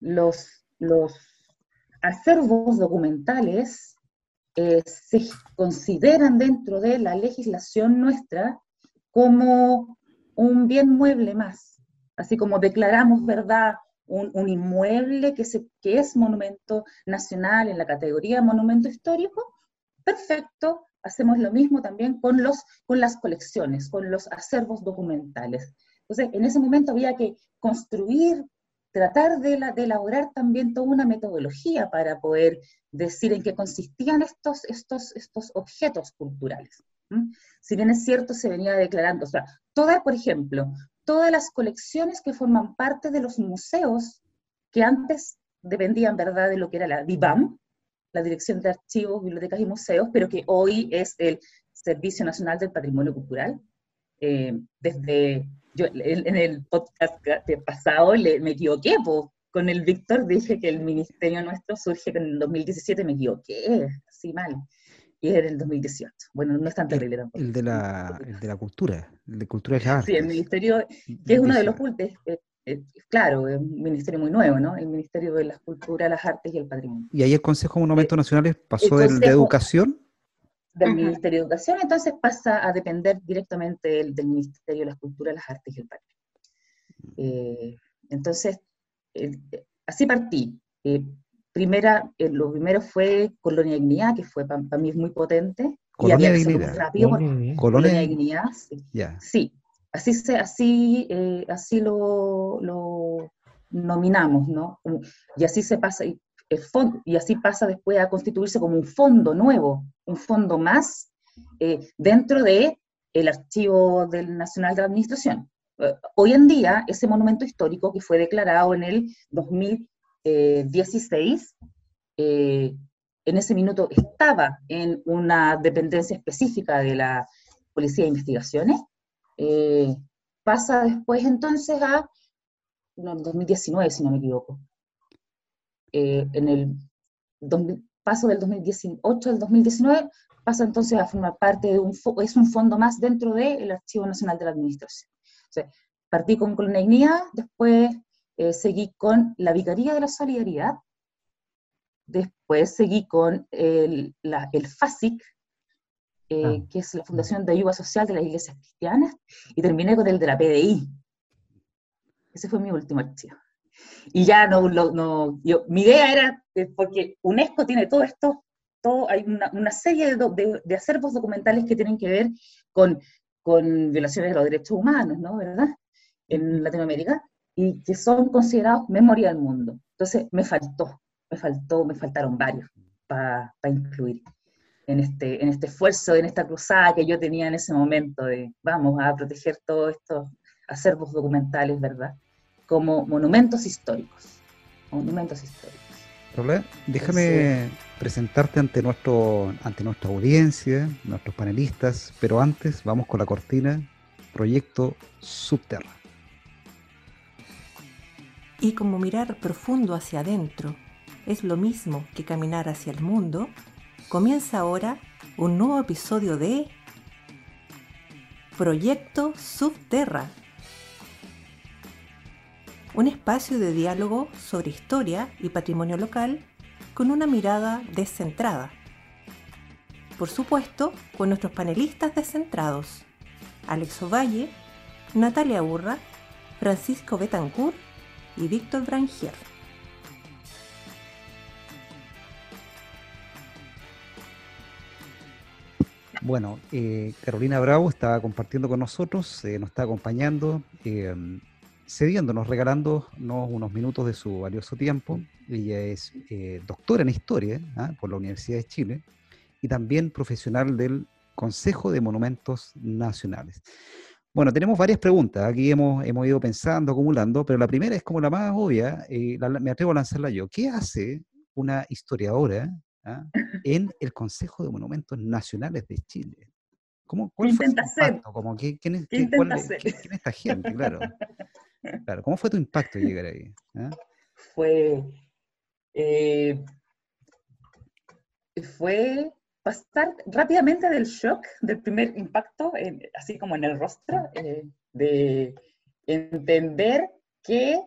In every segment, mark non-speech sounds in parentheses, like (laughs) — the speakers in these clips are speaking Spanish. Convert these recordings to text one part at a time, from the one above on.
los, los acervos documentales eh, se consideran dentro de la legislación nuestra como un bien mueble más, así como declaramos, ¿verdad?, un, inmueble que, se, que es monumento nacional en la categoría monumento histórico, perfecto, hacemos lo mismo también con, los, con las colecciones, con los acervos documentales. Entonces, en ese momento había que construir, tratar de, elaborar también toda una metodología para poder decir en qué consistían estos objetos culturales. Si bien es cierto, se venía declarando, o sea, todas, por ejemplo, todas las colecciones que forman parte de los museos que antes dependían, ¿verdad?, de lo que era la DIBAM, la Dirección de Archivos, Bibliotecas y Museos, pero que hoy es el Servicio Nacional del Patrimonio Cultural. Eh, desde, yo en el podcast pasado le, me equivoqué, con el Víctor dije que el ministerio nuestro surge en el 2017, me equivoqué, así mal y era el 2018. Bueno, no es tan terrible tampoco. El de la, el de la cultura, el de cultura y las Sí, el ministerio, que es uno de los cultos, eh, eh, claro, es un ministerio muy nuevo, ¿no? El Ministerio de la Cultura, las Artes y el Patrimonio. ¿Y ahí el Consejo de Monumentos eh, Nacionales pasó del, de Educación? Del Ministerio de Educación, entonces pasa a depender directamente del, del Ministerio de la Cultura, las Artes y el Patrimonio. entonces, así partí primera, eh, lo primero fue Colonia Dignidad, que fue para mí muy potente. Colonia Dignidad. Rápido Colonia, Dignidad. Sí. así, se, así, eh, así lo, lo, nominamos, ¿no? Y así se pasa, y, y así pasa después a constituirse como un fondo nuevo, un fondo más eh, dentro de el Archivo del Nacional de Administración. hoy en día, ese monumento histórico que fue declarado en el 2000 16, eh, eh, en ese minuto estaba en una dependencia específica de la Policía de Investigaciones, eh, pasa después entonces a, no, 2019 si no me equivoco, en el paso del 2018 al 2019, pasa entonces a formar parte de un, es un fondo más dentro del Archivo Nacional de la Administración. O sea, partí con Colonia después eh, seguí con la Vicaría de la Solidaridad, después seguí con el, el FASIC, eh, ah. que es la Fundación de Ayuda Social de las Iglesias Cristianas, y terminé con el de la PDI. Ese fue mi último archivo. Y ya no, no yo, mi idea era, eh, porque UNESCO tiene todo esto, todo, hay una, una serie de, de, acervos documentales que tienen que ver con, con violaciones de los derechos humanos, ¿no? ¿Verdad? En Latinoamérica y que son considerados memoria del mundo. Entonces me faltó, me faltó, me faltaron varios para incluir en este, en este esfuerzo, en esta cruzada que yo tenía en ese momento de vamos a proteger todos estos acervos documentales, ¿verdad? Como monumentos históricos. Monumentos históricos. déjame presentarte ante, nuestro, ante nuestra audiencia, nuestros panelistas, pero antes vamos con la cortina Proyecto Subterra y como mirar profundo hacia adentro es lo mismo que caminar hacia el mundo, comienza ahora un nuevo episodio de Proyecto Subterra. Un espacio de diálogo sobre historia y patrimonio local con una mirada descentrada. Por supuesto, con nuestros panelistas descentrados, Alex Ovalle, Natalia Urra, Francisco Betancourt y Víctor Brangier. Bueno, eh, Carolina Bravo está compartiendo con nosotros, eh, nos está acompañando, eh, cediéndonos, regalándonos unos minutos de su valioso tiempo. Ella es doctora en historia ¿ah? por la Universidad de Chile y también profesional del Consejo de Monumentos Nacionales. Bueno, tenemos varias preguntas. Aquí hemos, hemos ido pensando, acumulando, pero la primera es como la más obvia, y me atrevo a lanzarla yo. ¿Qué hace una historiadora ah, en el Consejo de Monumentos Nacionales de Chile? ¿Cómo, ¿Cuál fue tu impacto? ¿quién, es, esta gente? Claro. (laughs) claro. ¿Cómo fue tu impacto llegar ahí? Ah? Fue, eh, fue pasar rápidamente del shock, del primer impacto, así como en el rostro, eh, de entender que,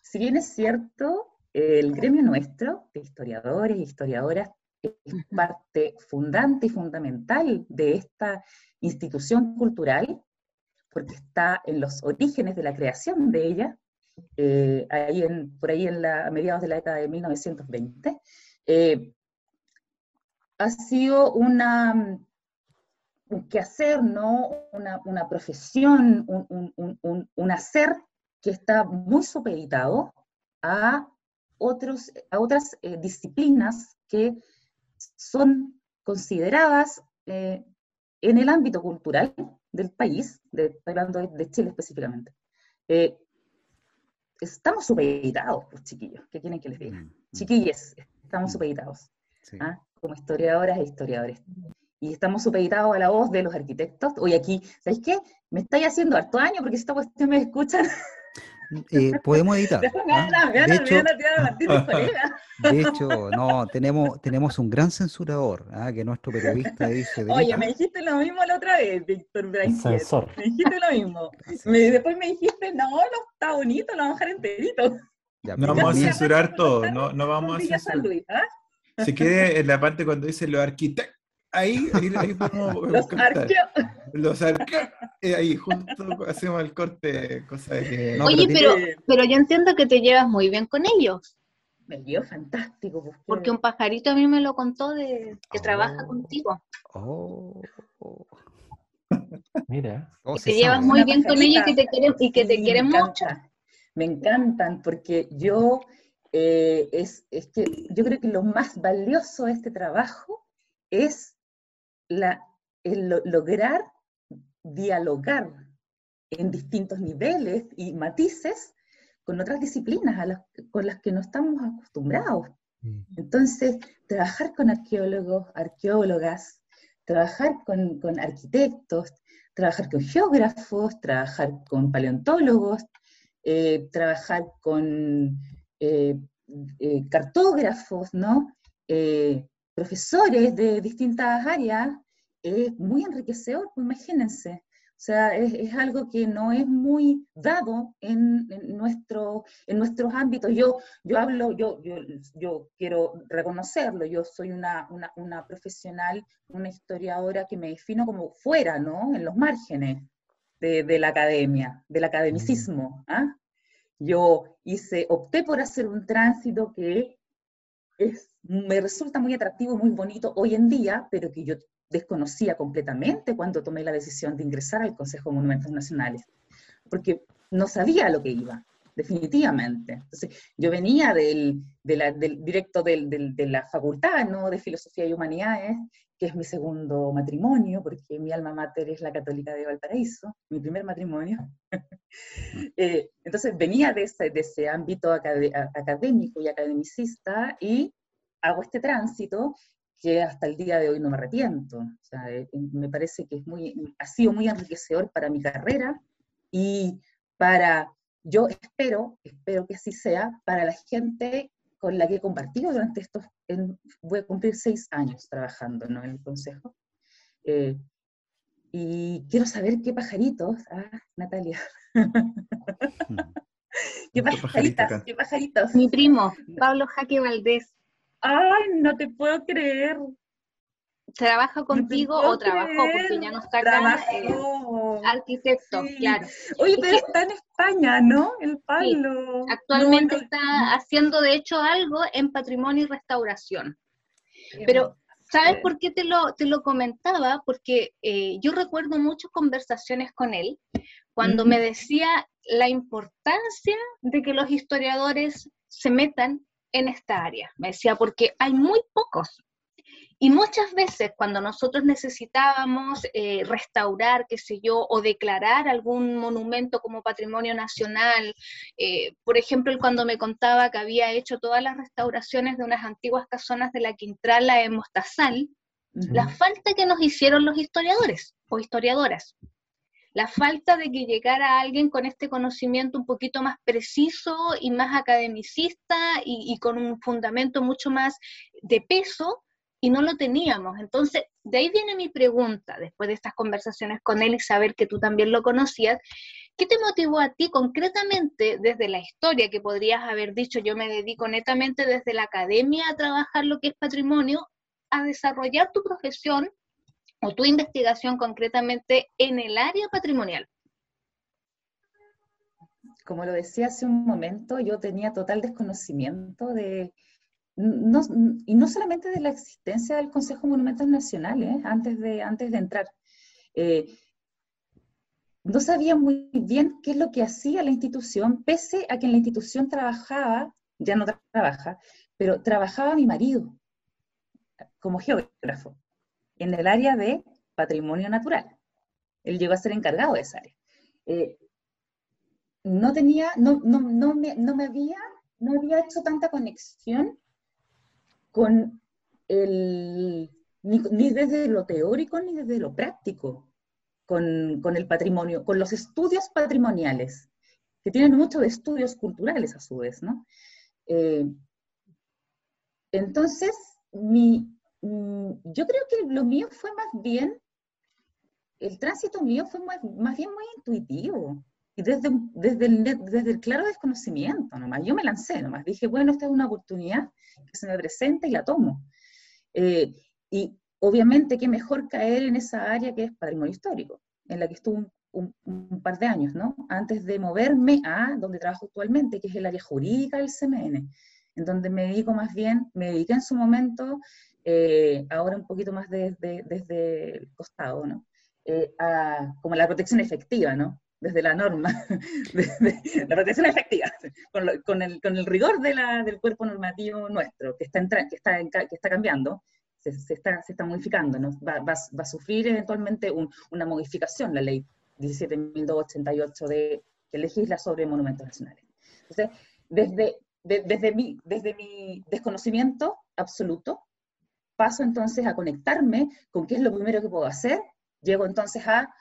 si bien es cierto, el gremio nuestro de historiadores y historiadoras es parte fundante y fundamental de esta institución cultural, porque está en los orígenes de la creación de ella, eh, ahí en, por ahí en la, a mediados de la década de 1920, eh, ha sido una, un quehacer, ¿no? una, una profesión, un, un, un, hacer que está muy supeditado a, otros, a otras eh, disciplinas que son consideradas eh, en el ámbito cultural del país, de, hablando de, Chile específicamente. Eh, estamos supeditados, pues chiquillos, ¿qué quieren que les diga? Mm, mm. Chiquilles, estamos mm. supeditados, ¿ah? como historiadoras e historiadores y estamos supeditados a la voz de los arquitectos. Hoy aquí, ¿sabéis qué? Me estáis haciendo harto año porque si esta cuestión me escuchan. (laughs) (laughs) Eh, podemos editar. ¿ah? de, hecho, (laughs) de hecho, no, tenemos, tenemos un gran censurador, ¿ah? que nuestro periodista dice. Oye, me dijiste lo mismo la otra vez, Víctor Me dijiste lo mismo. (laughs) después me dijiste, no, no está bonito, lo vamos a dejar enterito. no vamos a censurar todo, no, no vamos a censurar. ¿ah? Se quede en la parte cuando dice los arquitectos ahí, ahí, ahí podemos Los arqueos. Los. Eh, ahí, justo hacemos el corte, cosa de que... Oye, pero, pero yo entiendo que te llevas muy bien con ellos. Me llevo fantástico. Porque, un pajarito a mí me lo contó de que trabaja oh. contigo. Oh. (laughs) Mira. te llevas muy bien con ellos y, te quieren, y que te quieren mucho. Me encantan porque yo, eh, es, es que yo creo que lo más valioso de este trabajo es la, el lograr dialogar en distintos niveles y matices con otras disciplinas a las, con las que no estamos acostumbrados. Mm. Entonces, trabajar con arqueólogos, arqueólogas, trabajar con, con, arquitectos, trabajar con geógrafos, trabajar con paleontólogos, eh, trabajar con eh, eh, cartógrafos, ¿no? profesores de distintas áreas, es muy enriquecedor, pues imagínense. O sea, es, algo que no es muy dado en, nuestro, en nuestros ámbitos. Yo, yo hablo, yo, yo, yo quiero reconocerlo, yo soy una, una, una, profesional, una historiadora que me defino como fuera, ¿no? En los márgenes de, de la academia, del academicismo. ¿ah? Yo hice, opté por hacer un tránsito que es me resulta muy atractivo, muy bonito hoy en día, pero que yo desconocía completamente cuando tomé la decisión de ingresar al Consejo de Monumentos Nacionales, porque no sabía lo que iba, definitivamente. Entonces, yo venía del, del directo del, de la facultad ¿no? de Filosofía y Humanidades, que es mi segundo matrimonio, porque mi alma mater es la Católica de Valparaíso, mi primer matrimonio. (laughs) Eh, entonces, venía de ese, de ese ámbito académico y academicista y hago este tránsito que hasta el día de hoy no me arrepiento. O sea, eh, me parece que es muy, ha sido muy enriquecedor para mi carrera y para, yo espero, espero que así sea, para la gente con la que he compartido durante estos, voy a cumplir seis años trabajando en el Consejo. Eh, y quiero saber qué pajaritos, ah, Natalia. (laughs) ¿Qué pajaritas? ¿Qué pajaritos? Mi primo, (laughs) Pablo Jaque Valdés. Ay, no te puedo creer. ¿Trabaja contigo o trabajó? Porque ya nos cargan eh, arquitecto, claro. Oye, pero está en España, ¿no? El Pablo. actualmente está haciendo, de hecho, algo en patrimonio y restauración. Pero, ¿sabes por qué te lo, te lo comentaba? Porque eh, yo recuerdo muchas conversaciones con él cuando me decía la importancia de que los historiadores se metan en esta área. Me decía, porque hay muy pocos. Y muchas veces cuando nosotros necesitábamos eh, restaurar, qué sé yo, o declarar algún monumento como patrimonio nacional, eh, por ejemplo, cuando me contaba que había hecho todas las restauraciones de unas antiguas casonas de la Quintrala en Mostazal, la falta que nos hicieron los historiadores o historiadoras la falta de que llegara alguien con este conocimiento un poquito más preciso y más academicista y, con un fundamento mucho más de peso, y no lo teníamos. Entonces, de ahí viene mi pregunta, después de estas conversaciones con él y saber que tú también lo conocías, ¿Qué te motivó a ti concretamente desde la historia que podrías haber dicho yo me dedico netamente desde la academia a trabajar lo que es patrimonio, a desarrollar tu profesión tu investigación concretamente en el área patrimonial? Como lo decía hace un momento, yo tenía total desconocimiento de, y no solamente de la existencia del Consejo de Monumentos Nacionales, antes, de, antes de entrar. Eh, no sabía muy bien qué es lo que hacía la institución, pese a que en la institución trabajaba, ya no trabaja, pero trabajaba mi marido como geógrafo en el área de patrimonio natural. Él llegó a ser encargado de esa área. Eh, no tenía, no, no, no, me, no me había, no había hecho tanta conexión con el, ni, desde lo teórico ni desde lo práctico con, con, el patrimonio, con los estudios patrimoniales, que tienen mucho de estudios culturales a su vez, ¿no? Eh, entonces, mi, yo creo que lo mío fue más bien, el tránsito mío fue más, más bien muy intuitivo y desde, desde, el, desde el claro desconocimiento nomás. Yo me lancé nomás, dije, bueno, esta es una oportunidad que se me presenta y la tomo. Eh, y obviamente qué mejor caer en esa área que es patrimonio histórico, en la que estuve un, par de años, ¿no? Antes de moverme a donde trabajo actualmente, que es el área jurídica del CMN, en donde me dedico más bien, me dediqué en su momento, eh, ahora un poquito más desde, desde el costado, ¿no? Eh, a, como la protección efectiva, ¿no? Desde la norma, (laughs) la protección efectiva, con, el, con el, rigor de la, del cuerpo normativo nuestro, que está, que está, que está cambiando, se, está, se está, modificando, ¿no? va, va, va, a sufrir eventualmente una modificación la ley 17.288 de, que legisla sobre monumentos nacionales. Entonces, desde, desde, mi, desde mi desconocimiento absoluto, paso entonces a conectarme con qué es lo primero que puedo hacer, llego entonces a,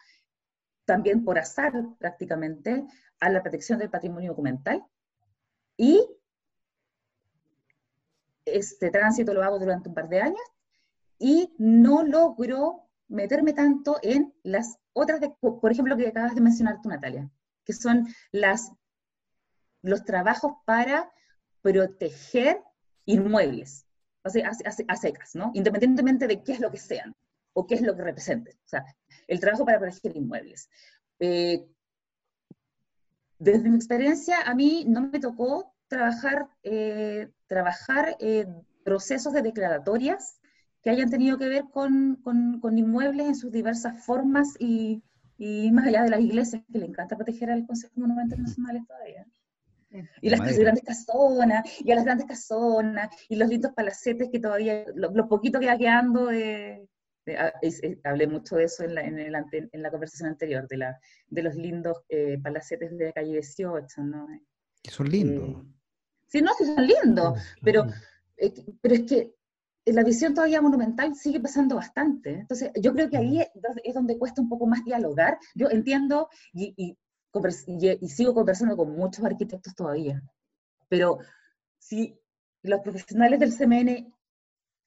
también por azar prácticamente, a la protección del patrimonio documental y este tránsito lo hago durante un par de años y no logro meterme tanto en las otras, por ejemplo, que acabas de mencionar tú, Natalia, que son las, los trabajos para proteger inmuebles, o sea, a, secas, ¿no? Independientemente de qué es lo que sean o qué es lo que representen. O sea, el trabajo para proteger inmuebles. Eh, desde mi experiencia, a mí no me tocó trabajar, eh, trabajar eh, procesos de declaratorias que hayan tenido que ver con, con, inmuebles en sus diversas formas y, y, más allá de las iglesias, que le encanta proteger al Consejo de Monumentos Nacionales todavía. Y las grandes casonas, y a las grandes casonas, y los lindos palacetes que todavía, lo, poquito que va quedando de, hablé mucho de eso en la, en, el, en la conversación anterior, de, la, de los lindos eh, palacetes de calle 18, ¿no? Que son lindos. Eh, sí, no, que son lindos, pero, eh, pero es que la visión todavía monumental sigue pasando bastante. Entonces, yo creo que ahí es donde cuesta un poco más dialogar. Yo entiendo y, y, y, sigo conversando con muchos arquitectos todavía, pero si los profesionales del CMN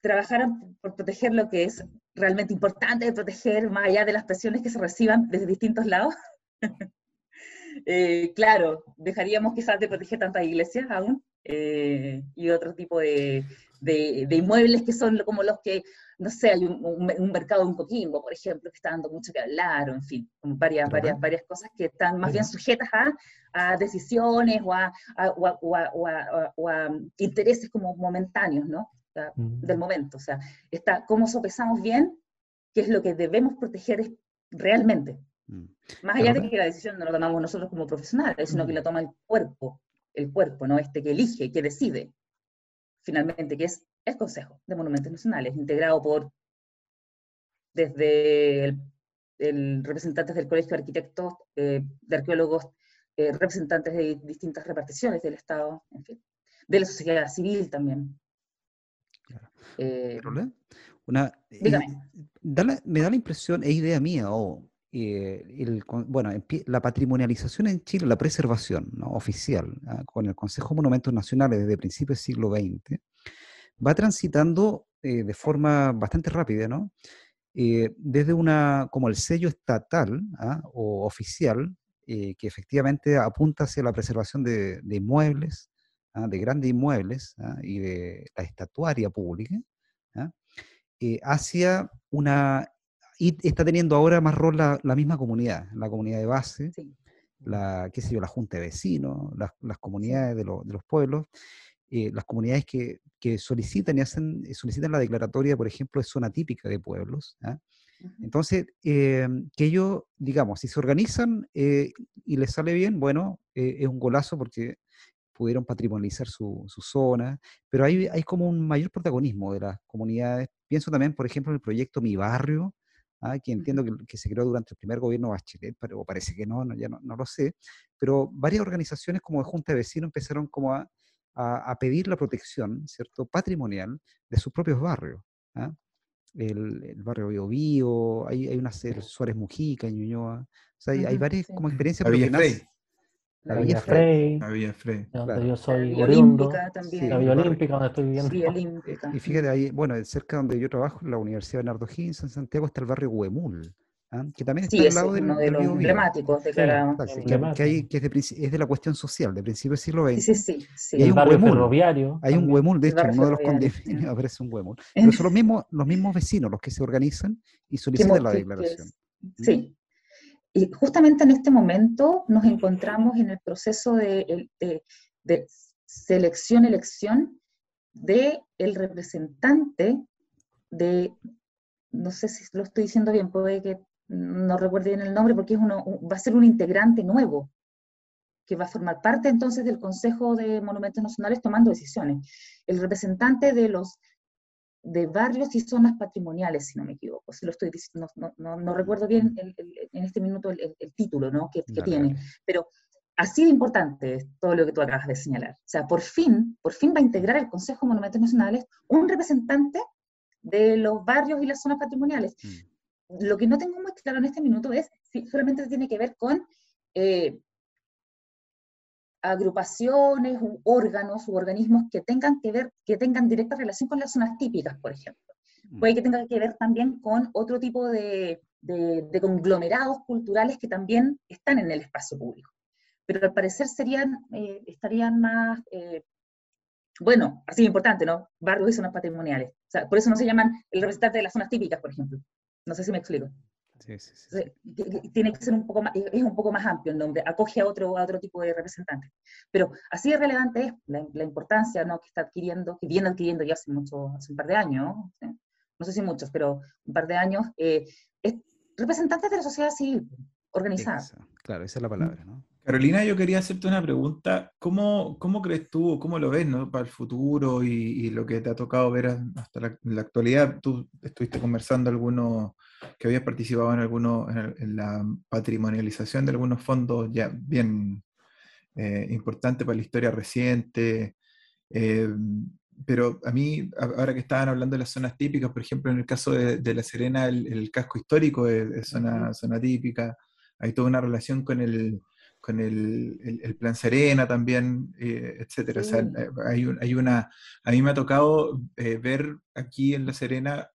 trabajaran por proteger lo que es realmente importante de proteger, más allá de las presiones que se reciban desde distintos lados, (laughs) eh, claro, dejaríamos quizás de proteger tantas iglesias aún eh, y otro tipo de, de, inmuebles que son como los que, no sé, hay un, mercado en Coquimbo, por ejemplo, que está dando mucho que hablar, o en fin, varias, varias, varias cosas que están más bien sujetas a, a decisiones o a, o a, intereses como momentáneos, ¿no? del momento. O sea, está cómo sopesamos bien qué es lo que debemos proteger realmente. Mm. Más allá de que la decisión no la tomamos nosotros como profesionales, sino que la toma el cuerpo, el cuerpo, ¿no? Este que elige, que decide finalmente, que es el Consejo de Monumentos Nacionales, integrado por, desde el, representantes del Colegio de Arquitectos, eh, de Arqueólogos, eh, representantes de distintas reparticiones del Estado, en fin, de la sociedad civil también. Eh, una, dígame. me da la impresión, es idea mía, o el, bueno, la patrimonialización en Chile, la preservación oficial, ¿ah? con el Consejo de Monumentos Nacionales desde principios del siglo XX, va transitando eh, de forma bastante rápida, ¿no? Eh, desde una, como el sello estatal ¿ah? o oficial, que efectivamente apunta hacia la preservación de, inmuebles, ¿ah? de grandes inmuebles ¿ah? y de la estatuaria pública, hacia una... Y está teniendo ahora más rol la, misma comunidad, la comunidad de base, la, qué sé yo, la junta de vecinos, las, comunidades de, de, los pueblos, las comunidades que, que, solicitan y hacen, solicitan la declaratoria, por ejemplo, de zona típica de pueblos. Entonces, em, que ellos, digamos, si se organizan eh, y les sale bien, bueno, eh, es un golazo porque pudieron patrimonializar su, su, zona, pero hay, hay como un mayor protagonismo de las comunidades. Pienso también, por ejemplo, en el proyecto Mi Barrio, ¿ah? que entiendo que, se creó durante el primer gobierno Bachelet, pero parece que no, no ya no, no, lo sé, pero varias organizaciones como de Junta de Vecinos empezaron como a, a, pedir la protección, ¿cierto?, patrimonial de sus propios barrios. ¿ah? el, barrio Bio Bio, hay, hay una Suárez Mujica, Ñuñoa, o sea, hay, hay varias como experiencias. La Villa Frey. La Villa Frey. La Villa Frey. Donde yo soy la Olímpica también. La Villa Olímpica, donde estoy viviendo. Y fíjate, ahí, bueno, cerca donde yo trabajo, la Universidad Bernardo Higgins, en Santiago, está el barrio Huemul. ¿Ah? que también está al lado del, uno de los emblemáticos de cada... que, hay, que es, de, es, de, la cuestión social, de principio del siglo XX. Sí, sí, sí. Y hay el un barrio ferroviario. Hay un huemul, de hecho, uno de los condominios (laughs) aparece un huemul. (laughs) Pero son los mismos, los mismos vecinos los que se organizan y solicitan la declaración. Sí. Y justamente en este momento nos encontramos en el proceso de, de, de selección-elección del el representante de, no sé si lo estoy diciendo bien, puede que no recuerdo bien el nombre, porque es uno, va a ser un integrante nuevo, que va a formar parte entonces del Consejo de Monumentos Nacionales tomando decisiones. El representante de los de barrios y zonas patrimoniales, si no me equivoco, si lo estoy diciendo, no, recuerdo bien en este minuto el, título ¿no? que, tiene, pero así de importante es todo lo que tú acabas de señalar. O sea, por fin, por fin va a integrar el Consejo de Monumentos Nacionales un representante de los barrios y las zonas patrimoniales. Mm lo que no tengo muy claro en este minuto es si solamente tiene que ver con eh, agrupaciones, órganos u organismos que tengan que ver, que tengan directa relación con las zonas típicas, por ejemplo. Mm. Puede que tenga que ver también con otro tipo de, conglomerados culturales que también están en el espacio público. Pero al parecer serían, eh, estarían más, eh, bueno, así importante, ¿no? Barrios y zonas patrimoniales. O sea, por eso no se llaman el representante de las zonas típicas, por ejemplo. No sé si me explico. Sí, sí, sí. Tiene que ser un poco más, es un poco más amplio el nombre, acoge a otro, a otro tipo de representantes. Pero así de relevante es la, importancia ¿no? que está adquiriendo, que viene adquiriendo ya hace, mucho, hace un par de años, ¿no? sé si muchos, pero un par de años, eh, es representantes de la sociedad civil organizada. claro, esa es la palabra, ¿no? Carolina, yo quería hacerte una pregunta. ¿Cómo, cómo crees tú, cómo lo ves ¿no? para el futuro y, lo que te ha tocado ver hasta la, actualidad? Tú estuviste conversando algunos, que habías participado en algunos, en, la patrimonialización de algunos fondos ya bien eh, importantes para la historia reciente. Eh, pero a mí, ahora que estaban hablando de las zonas típicas, por ejemplo, en el caso de, La Serena, el, casco histórico es, zona, zona típica. Hay toda una relación con el con el, el, Plan Serena también, eh, etcétera. O sea, eh, hay, hay, una, a mí me ha tocado eh, ver aquí en La Serena,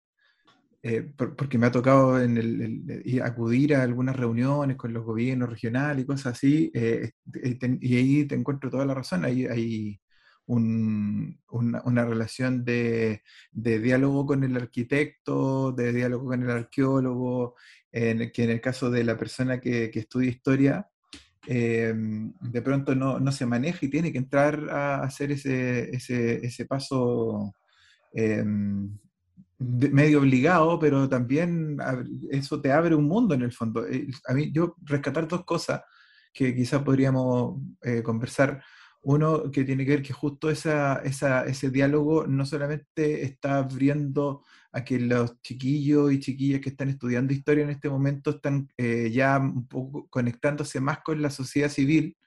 porque me ha tocado en el, acudir a algunas reuniones con los gobiernos regionales y cosas así, y ahí te encuentro toda la razón, hay, hay un, una, una, relación de, de, diálogo con el arquitecto, de diálogo con el arqueólogo, en, que en el caso de la persona que, que estudia historia, Em, de pronto no, no, se maneja y tiene que entrar a hacer ese, ese, ese paso em, medio obligado, pero también eso te abre un mundo en el fondo. Eh, a mí, yo rescatar dos cosas que quizás podríamos eh, conversar. Uno que tiene que ver que justo esa, esa, ese diálogo no solamente está abriendo a que los chiquillos y chiquillas que están estudiando historia en este momento están eh, ya un poco conectándose más con la sociedad civil,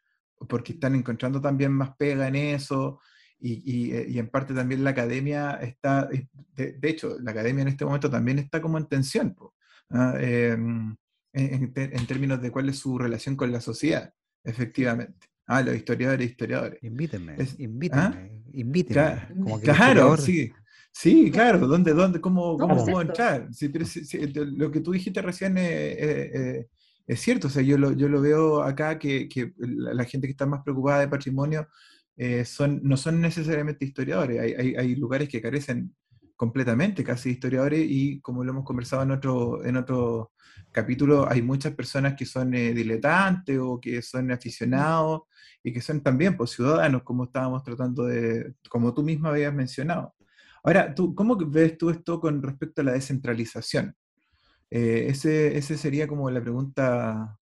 porque están encontrando también más pega en eso, y, y, eh, en parte también la academia está, de, hecho, la academia en este momento también está como en tensión, ¿ah? em, en, en, términos de cuál es su relación con la sociedad, efectivamente. Ah, los historiadores, historiadores. Invítenme, invítenme, ¿ah? invítenme. Claro, sí. Sí, claro, ¿dónde, dónde, cómo, cómo puedo entrar? lo que tú dijiste recién es, es cierto, o sea, yo lo, yo lo veo acá que, que la, gente que está más preocupada de patrimonio eh, son, no son necesariamente historiadores, hay, hay, hay, lugares que carecen completamente casi de historiadores y como lo hemos conversado en otro, en otro capítulo, hay muchas personas que son eh, diletantes o que son aficionados y que son también pues, ciudadanos, como estábamos tratando de, como tú misma habías mencionado. Ahora, ¿tú, ¿cómo ves tú esto con respecto a la descentralización? Eh, ese, ese sería como la pregunta,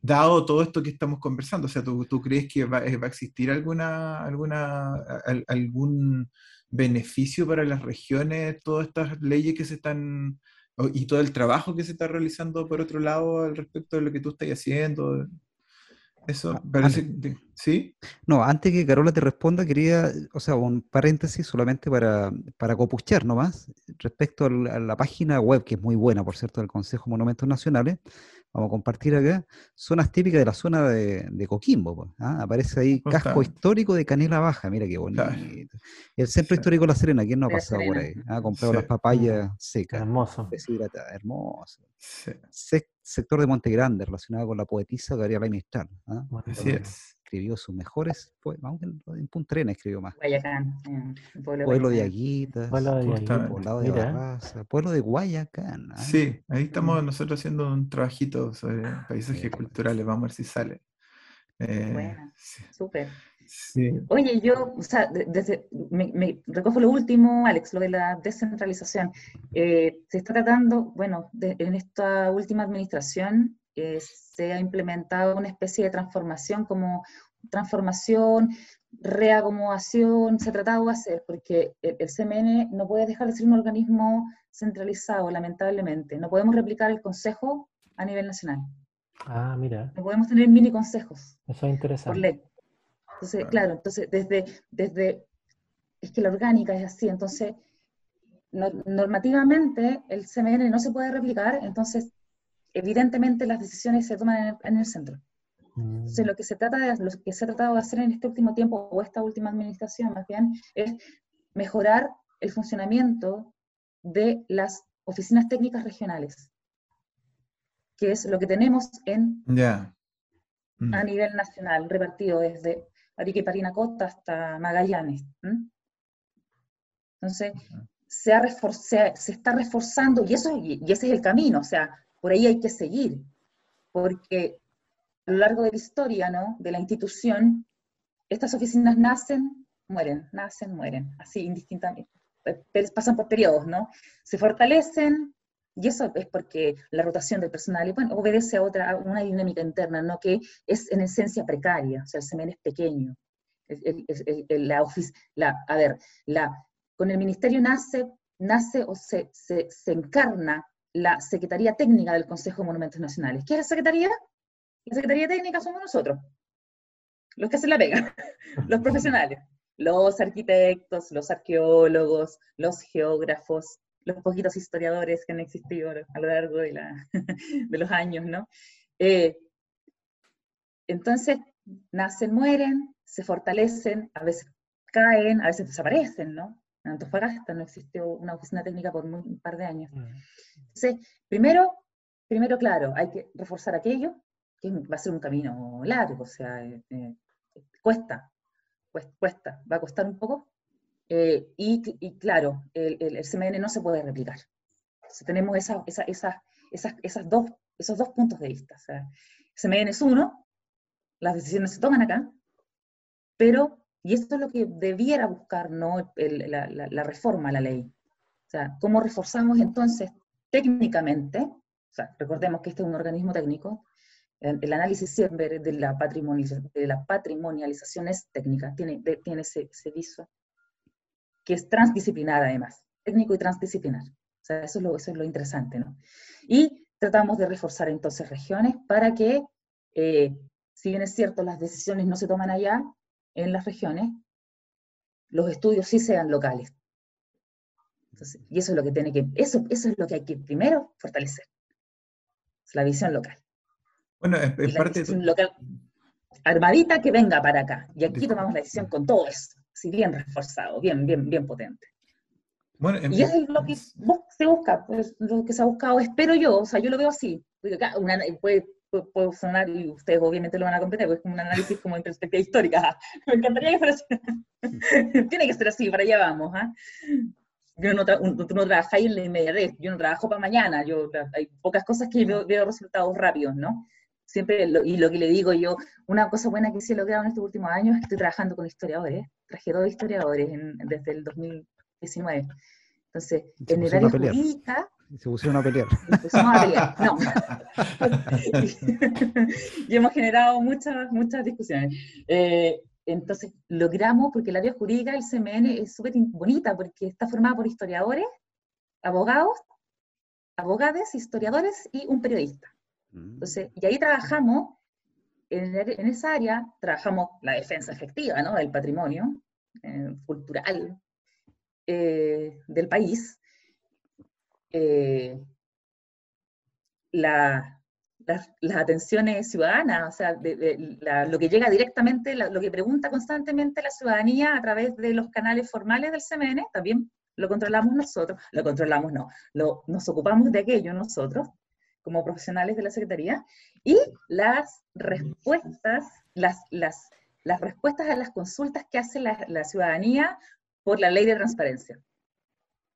dado todo esto que estamos conversando, o sea, ¿tú, crees que va, eh, va, a existir alguna, alguna, algún beneficio para las regiones, todas estas leyes que se están, y todo el trabajo que se está realizando por otro lado al respecto de lo que tú estás haciendo? Eso ah, ¿sí? No, antes que Carola te responda, quería, o sea, un paréntesis solamente para, para copuchar nomás, respecto a la, página web, que es muy buena, por cierto, del Consejo de Monumentos Nacionales, vamos a compartir acá, zonas típicas de la zona de, Coquimbo. ¿ah? Aparece ahí casco histórico de Canela Baja, mira qué bonito. El centro histórico de La Serena, ¿quién no ha pasado por ahí? Ha ah, comprado las papayas secas. Hermoso. Hermoso. sector de Monte Grande, relacionado con la poetisa Gabriela Mistral. ¿ah? Escribió sus mejores poemas, en Punta Arena escribió más. Guayacán, pueblo, de Aguitas, pueblo de, de Barraza, pueblo de Guayacán. ¿ah? Sí, ahí estamos nosotros haciendo un trabajito sobre paisajes culturales, vamos a ver si sale. Eh, bueno, súper. Oye, yo, o sea, desde, me, recojo lo último, Alex, lo de la descentralización. Eh, se está tratando, bueno, en esta última administración eh, se ha implementado una especie de transformación como transformación, reacomodación, se ha tratado de hacer, porque el, el, CMN no puede dejar de ser un organismo centralizado, lamentablemente. No podemos replicar el Consejo a nivel nacional. Ah, mira. No podemos tener mini consejos. Eso es interesante. Por ley. Entonces, claro, entonces desde, desde, es que la orgánica es así, entonces normativamente el CMN no se puede replicar, entonces evidentemente las decisiones se toman en el, centro. Entonces, lo que, se trata de, lo que se ha tratado de hacer en este último tiempo, o esta última administración más bien, es mejorar el funcionamiento de las oficinas técnicas regionales, que es lo que tenemos en, a mm. nivel nacional, repartido desde Arica y Parinacota hasta Magallanes. Entonces, se, ha se, está reforzando, y, eso, y, ese es el camino, o sea, por ahí hay que seguir, porque a lo largo de la historia ¿no? de la institución, estas oficinas nacen, mueren, nacen, mueren, así indistintamente, pasan por periodos, ¿no? Se fortalecen, y eso es porque la rotación del personal bueno, obedece a otra, una dinámica interna, ¿no? que es en esencia precaria, o sea, el semen es pequeño. la, a ver, la, con el ministerio nace, nace o se, se, encarna la Secretaría Técnica del Consejo de Monumentos Nacionales. ¿Qué es la Secretaría? La Secretaría Técnica somos nosotros, los que hacen la pega, (laughs) los profesionales, los arquitectos, los arqueólogos, los geógrafos, los poquitos historiadores que han existido a lo largo de, (laughs) los años, ¿no? Eh, entonces, nacen, mueren, se fortalecen, a veces caen, a veces desaparecen, ¿no? En Antofagasta no existió una oficina técnica por un par de años. Mm. Entonces, primero, primero, claro, hay que reforzar aquello, que va a ser un camino largo, o sea, eh, eh, cuesta, cuesta, va a costar un poco, eh, y, claro, el, el, CMN no se puede replicar. Entonces tenemos esa, esa, esas, esas dos, esos dos puntos de vista. O sea, CMN es uno, las decisiones se toman acá, pero, y esto es lo que debiera buscar ¿no? la, reforma a la ley. O sea, ¿cómo reforzamos entonces técnicamente? O sea, recordemos que este es un organismo técnico, el, análisis siempre de la, de la patrimonialización es técnica, tiene, tiene ese, ese viso que es transdisciplinar además, técnico y transdisciplinar. O sea, eso es lo, eso es lo interesante, ¿no? Y tratamos de reforzar entonces regiones para que, eh, si bien es cierto, las decisiones no se toman allá, en las regiones, los estudios sí sean locales. y eso es lo que tiene que, eso, eso es lo que hay que primero fortalecer. Es la visión local. Bueno, es, parte de... local armadita que venga para acá. Y aquí tomamos la decisión con todo eso sí, bien reforzado, bien, bien, bien potente. y es lo que se busca, pues, lo que se ha buscado, espero yo, o sea, yo lo veo así. Una, puede, puede, sonar, y ustedes obviamente lo van a comprender, porque es como un análisis como en perspectiva histórica. (laughs) Me encantaría que fuera así. (laughs) Tiene que ser así, para allá vamos. ¿ah? Yo no, tú no trabajáis en la inmediatez, yo no trabajo para mañana, yo, hay pocas cosas que veo, veo resultados rápidos, ¿no? Siempre, y lo que le digo yo, una cosa buena que sí he logrado en estos últimos años es que estoy trabajando con historiadores, traje dos historiadores desde el 2019. Entonces, en el área jurídica... Se pusieron a pelear. (laughs) Se pusieron a pelear, no. (laughs) y hemos generado muchas, muchas discusiones. Eh, entonces, logramos, porque el área jurídica del CMN es súper bonita, porque está formada por historiadores, abogados, abogadas, historiadores y un periodista. Mm. Entonces, y ahí trabajamos, en, esa área, trabajamos la defensa efectiva ¿no? del patrimonio eh, cultural eh, del país, eh, las, atenciones ciudadanas, o sea, lo que llega directamente, lo que pregunta constantemente la ciudadanía a través de los canales formales del CMN, también lo controlamos nosotros, lo controlamos no, nos ocupamos de aquello nosotros, como profesionales de la Secretaría, y las respuestas, las respuestas a las consultas que hace la, ciudadanía por la ley de transparencia.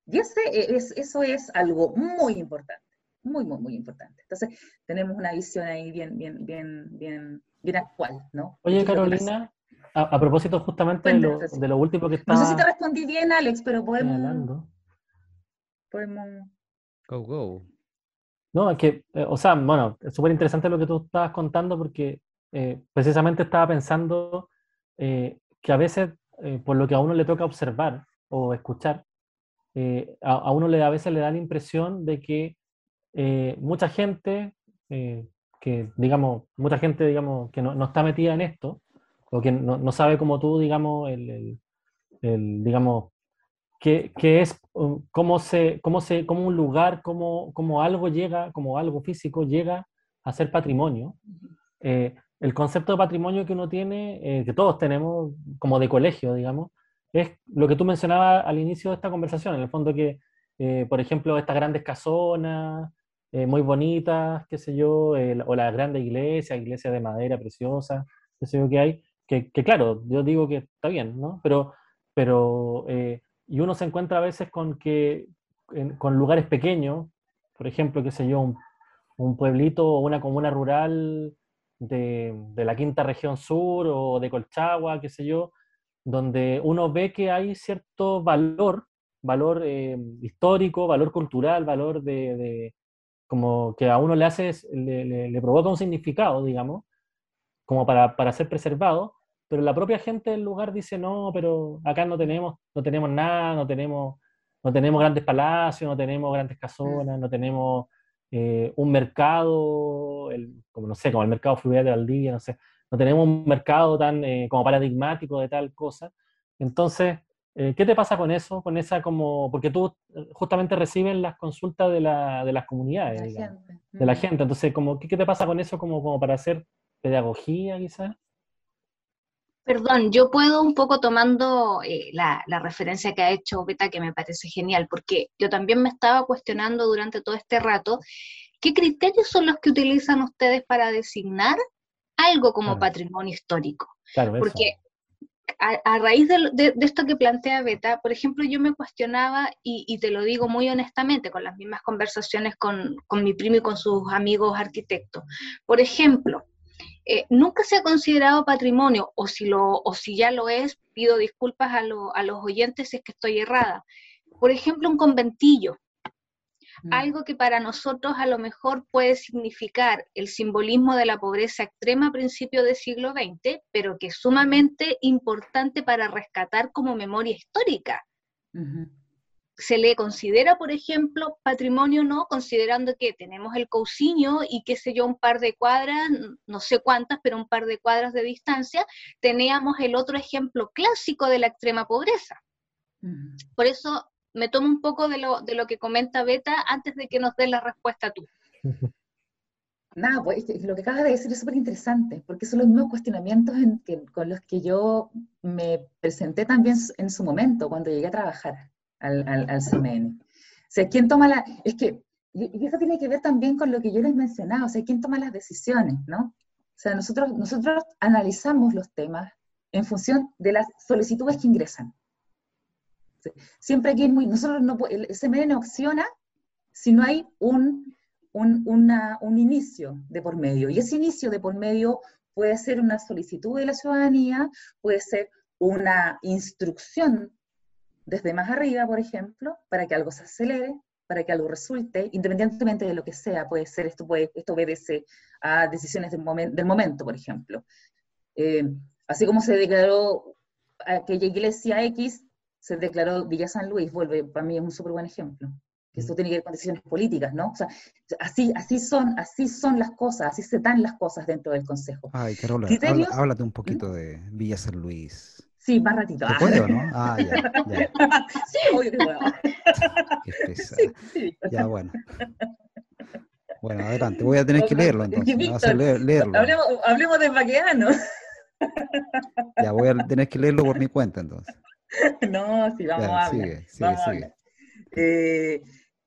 Y ese es, eso es algo muy importante, muy, muy, muy importante. Entonces, tenemos una visión ahí bien, bien, bien, bien, bien actual, ¿no? Oye, Carolina, a, propósito justamente de lo, de lo, último que está... No sé si te respondí bien, Alex, pero podemos... Podemos... Go, go. No, es que, eh, o sea, bueno, es súper interesante lo que tú estabas contando porque eh, precisamente estaba pensando eh, que a veces, por lo que a uno le toca observar o escuchar, a, uno le, a veces le da la impresión de que mucha gente, que digamos, mucha gente, digamos, que no, no, está metida en esto, o que no, no sabe como tú, digamos, el, el, el digamos, que, es um, cómo, se, cómo, se, cómo un lugar, cómo, cómo, algo llega, como algo físico llega a ser patrimonio. Eh, el concepto de patrimonio que uno tiene, eh, que todos tenemos, como de colegio, digamos, es lo que tú mencionabas al inicio de esta conversación, en el fondo que, eh, por ejemplo, estas grandes casonas, muy bonitas, qué sé yo, o las grandes iglesias, iglesias de madera preciosas, qué sé yo que hay, que, claro, yo digo que está bien, ¿no? Pero, pero y uno se encuentra a veces con que con lugares pequeños, por ejemplo, qué sé yo, un, un pueblito o una comuna rural de, de, la quinta región sur o de Colchagua, qué sé yo, donde uno ve que hay cierto valor, valor eh, histórico, valor cultural, valor de, como que a uno le hace, le, le, provoca un significado, digamos, como para, para ser preservado, pero la propia gente del lugar dice, no, pero acá no tenemos, no tenemos nada, no tenemos, no tenemos grandes palacios, no tenemos grandes casonas, no tenemos eh, un mercado, como no sé, como el mercado fluvial de Valdivia, no sé, no tenemos un mercado tan eh, como paradigmático de tal cosa. Entonces, eh, ¿qué te pasa con eso? Con esa como, porque tú justamente recibes las consultas de, la, de las comunidades, de la, gente. De la gente. Entonces, como, ¿qué, ¿qué, te pasa con eso como, como para hacer pedagogía quizás? Perdón, yo puedo un poco tomando eh, la, referencia que ha hecho Beta, que me parece genial, porque yo también me estaba cuestionando durante todo este rato, ¿qué criterios son los que utilizan ustedes para designar algo como patrimonio histórico? porque a, raíz de, esto que plantea Beta, por ejemplo, yo me cuestionaba, y, te lo digo muy honestamente, con las mismas conversaciones con, con mi primo y con sus amigos arquitectos. Por ejemplo, eh, nunca se ha considerado patrimonio, o si, lo, o si ya lo es, pido disculpas a, a los oyentes si es que estoy errada. Por ejemplo, un conventillo, mm. algo que para nosotros a lo mejor puede significar el simbolismo de la pobreza extrema a principios del siglo XX, pero que es sumamente importante para rescatar como memoria histórica se le considera, por ejemplo, patrimonio no, considerando que tenemos el Cousiño y qué sé yo, un par de cuadras, no sé cuántas, pero un par de cuadras de distancia, teníamos el otro ejemplo clásico de la extrema pobreza. Por eso me tomo un poco de lo, de lo que comenta Beta antes de que nos dé la respuesta tú. (laughs) Nada, pues lo que acabas de decir es súper interesante, porque son los mismos cuestionamientos con los que yo me presenté también en su momento, cuando llegué a trabajar al, al, CMN. O sea, ¿quién toma la...? Es que, y eso tiene que ver también con lo que yo les mencionaba, o sea, ¿quién toma las decisiones, no? O sea, nosotros, nosotros analizamos los temas en función de las solicitudes que ingresan. Siempre aquí muy, nosotros no, el CMN no acciona si no hay un, un, un inicio de por medio. Y ese inicio de por medio puede ser una solicitud de la ciudadanía, puede ser una instrucción desde más arriba, por ejemplo, para que algo se acelere, para que algo resulte, independientemente de lo que sea, puede ser, esto, puede, esto obedece a decisiones del, del momento, por ejemplo. Eh, así como se declaró aquella iglesia X, se declaró Villa San Luis, vuelve, para mí es un súper buen ejemplo que esto tiene que ver con decisiones políticas, ¿no? O sea, así, así, son, así son las cosas, así se dan las cosas dentro del Consejo. Ay, Carola, háblate un poquito de Villa San Luis. Sí, más ratito. ¿Te no? Ah, ya, ya. (laughs) sí, obvio que puedo. Qué sí, sí. Ya, bueno. Bueno, adelante, voy a tener que leerlo (laughs) entonces. vas a leerlo. Hablemos, hablemos de Baqueano. Ya, voy a tener que leerlo por mi cuenta entonces. (laughs) No, sí, vamos a hablar. Sigue, sigue, sigue. Eh,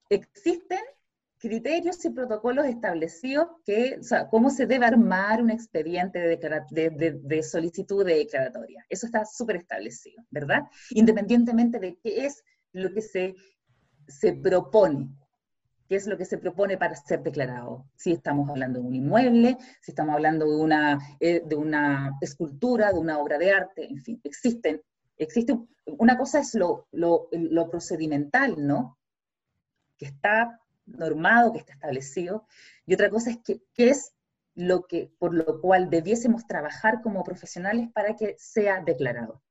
existen criterios y protocolos establecidos que, o sea, cómo se debe armar un expediente de, solicitud de declaratoria. Eso está súper establecido, ¿verdad? Independientemente de qué es lo que se, se propone, qué es lo que se propone para ser declarado. Si estamos hablando de un inmueble, si estamos hablando de una, eh, de una escultura, de una obra de arte, en fin, existen. Existe, una cosa es lo, lo, lo procedimental, ¿no? que está normado, que está establecido, y otra cosa es que, qué es lo que, por lo cual debiésemos trabajar como profesionales para que sea declarado.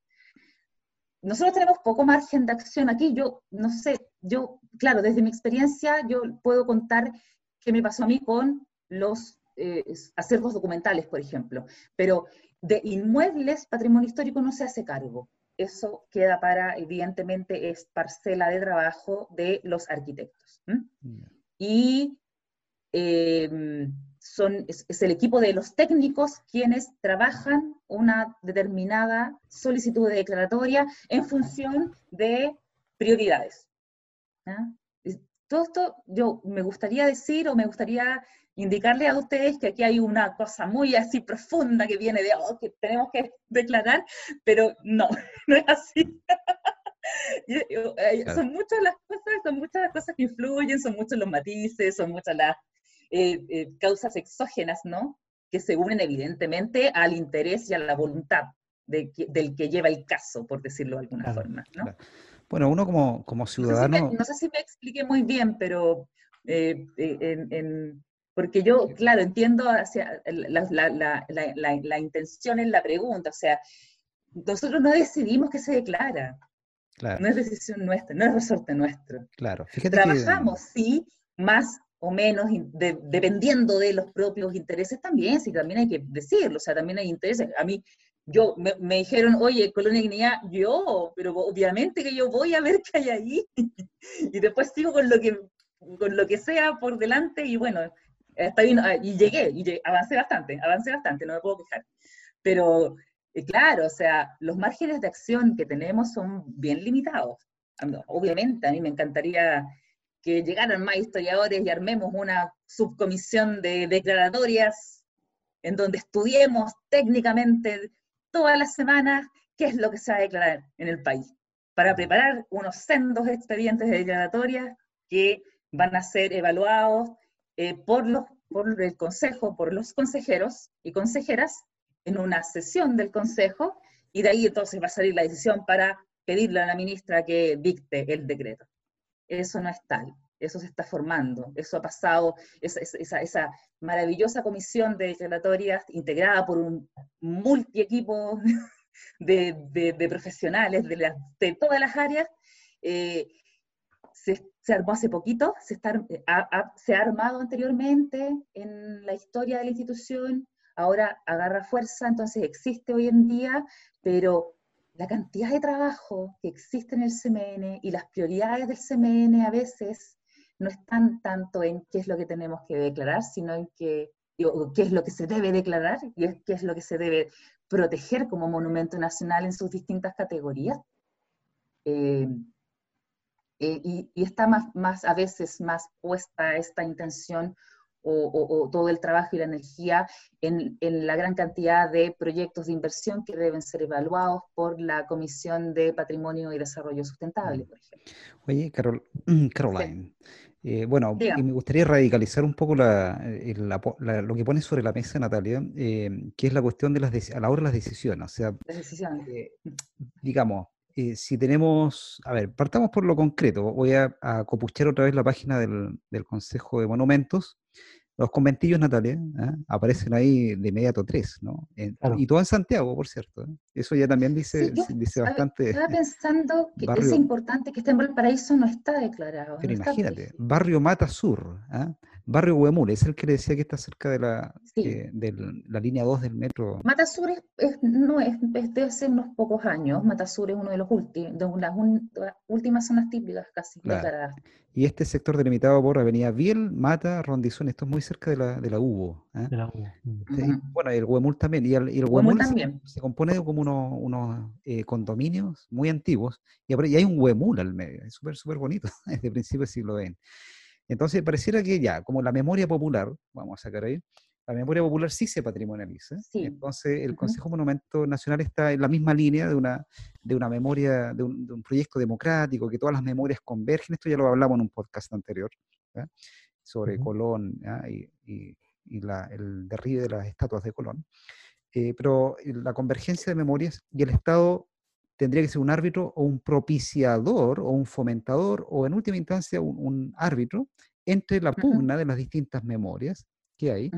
Nosotros tenemos poco margen de acción aquí, yo no sé, yo, claro, desde mi experiencia yo puedo contar qué me pasó a mí con los eh, acervos documentales, por ejemplo, pero de inmuebles, patrimonio histórico no se hace cargo eso queda para, evidentemente, es parcela de trabajo de los arquitectos. Y em, son, es, el equipo de los técnicos quienes trabajan una determinada solicitud de declaratoria en función de prioridades. Todo esto yo me gustaría decir o me gustaría indicarle a ustedes que aquí hay una cosa muy así profunda que viene de, oh, que tenemos que (laughs) declarar, pero no, (laughs) no es así. (laughs) Eh, son muchas las cosas, son muchas las cosas que influyen, son muchos los matices, son muchas las eh, eh, causas exógenas, ¿no? Que se unen evidentemente al interés y a la voluntad de, del que lleva el caso, por decirlo de alguna forma, ¿no? Bueno, uno como, como ciudadano... No sé, si me, expliqué muy bien, pero en, porque yo, claro, entiendo hacia la, intención en la pregunta, o sea, nosotros no decidimos que se declara. No es decisión nuestra, no es resorte nuestro. Claro. Trabajamos, sí, más o menos, dependiendo de los propios intereses también, sí, también hay que decirlo, o sea, también hay intereses. A mí, yo, me, dijeron, oye, Colonia Guinea, yo, pero obviamente que yo voy a ver qué hay ahí, (laughs) y después sigo con lo que con lo que sea por delante, y bueno, Ah, y llegué, y avancé bastante, avancé bastante, no me puedo quejar. Pero eh, claro, o sea, los márgenes de acción que tenemos son bien limitados. Obviamente, a mí me encantaría que llegaran más historiadores y armemos una subcomisión de declaratorias en donde estudiemos técnicamente todas las semanas qué es lo que se va a declarar en el país, para preparar unos sendos expedientes de declaratorias que van a ser evaluados eh, por, los, por el Consejo, por los consejeros y consejeras en una sesión del Consejo, y de ahí entonces va a salir la decisión para pedirle a la ministra que dicte el decreto. Eso no es tal, eso se está formando, eso ha pasado, esa, maravillosa comisión de declaratorias integrada por un multi-equipo (laughs) de, de, profesionales de, de, todas las áreas, eh, se, armó hace poquito, se, está, se ha armado anteriormente en la historia de la institución, ahora agarra fuerza, entonces existe hoy en día, pero la cantidad de trabajo que existe en el CMN y las prioridades del CMN a veces no están tanto en qué es lo que tenemos que declarar, sino en qué, qué es lo que se debe declarar y qué es lo que se debe proteger como monumento nacional en sus distintas categorías. Eh, y, está más, más, a veces más puesta esta intención o, todo el trabajo y la energía en, en, la gran cantidad de proyectos de inversión que deben ser evaluados por la Comisión de Patrimonio y Desarrollo Sustentable, por ejemplo. Oye, Carol, (clears throat) Caroline, eh, bueno, y me gustaría radicalizar un poco eh, lo que pone sobre la mesa Natalia, eh, que es la cuestión de las a la hora de las decisiones. O sea, digamos, si tenemos, a ver, partamos por lo concreto. Voy a, a copuchar otra vez la página del, del Consejo de Monumentos los conventillos, Natalia, ¿eh? aparecen ahí de inmediato tres, ¿no? Y todo en Santiago, por cierto. ¿eh? Eso ya también dice, dice bastante. Estaba pensando que (laughs) es importante que este en Valparaíso no está declarado. Pero imagínate, barrio Mata Sur, ¿eh? Barrio Huemul, es el que le decía que está cerca de la, eh, de la línea 2 del metro. Matasur es, no es, de hace unos pocos años. Matasur es uno de los últimos, de las, últimas zonas típicas casi claro. Y este sector delimitado por Avenida Biel, Mata, Rondizón, esto es muy cerca de la, de la Hugo. ¿eh? Mm. Bueno, el Huemul también. Y el, Huemul, también. Se, compone de como unos, unos eh, condominios muy antiguos y, y, hay un Huemul al medio. Es súper, súper bonito, (laughs) desde principio del siglo XX. Entonces, pareciera que ya, como la memoria popular, vamos a sacar ahí, la memoria popular sí se patrimonializa. Entonces, el Consejo Monumento Nacional está en la misma línea de una, de una memoria, de un, proyecto democrático, que todas las memorias convergen. Esto ya lo hablamos en un podcast anterior, sobre Colón y, el derribe de las estatuas de Colón. Eh, pero la convergencia de memorias y el Estado tendría que ser un árbitro o un propiciador o un fomentador o en última instancia un, árbitro entre la pugna de las distintas memorias que hay.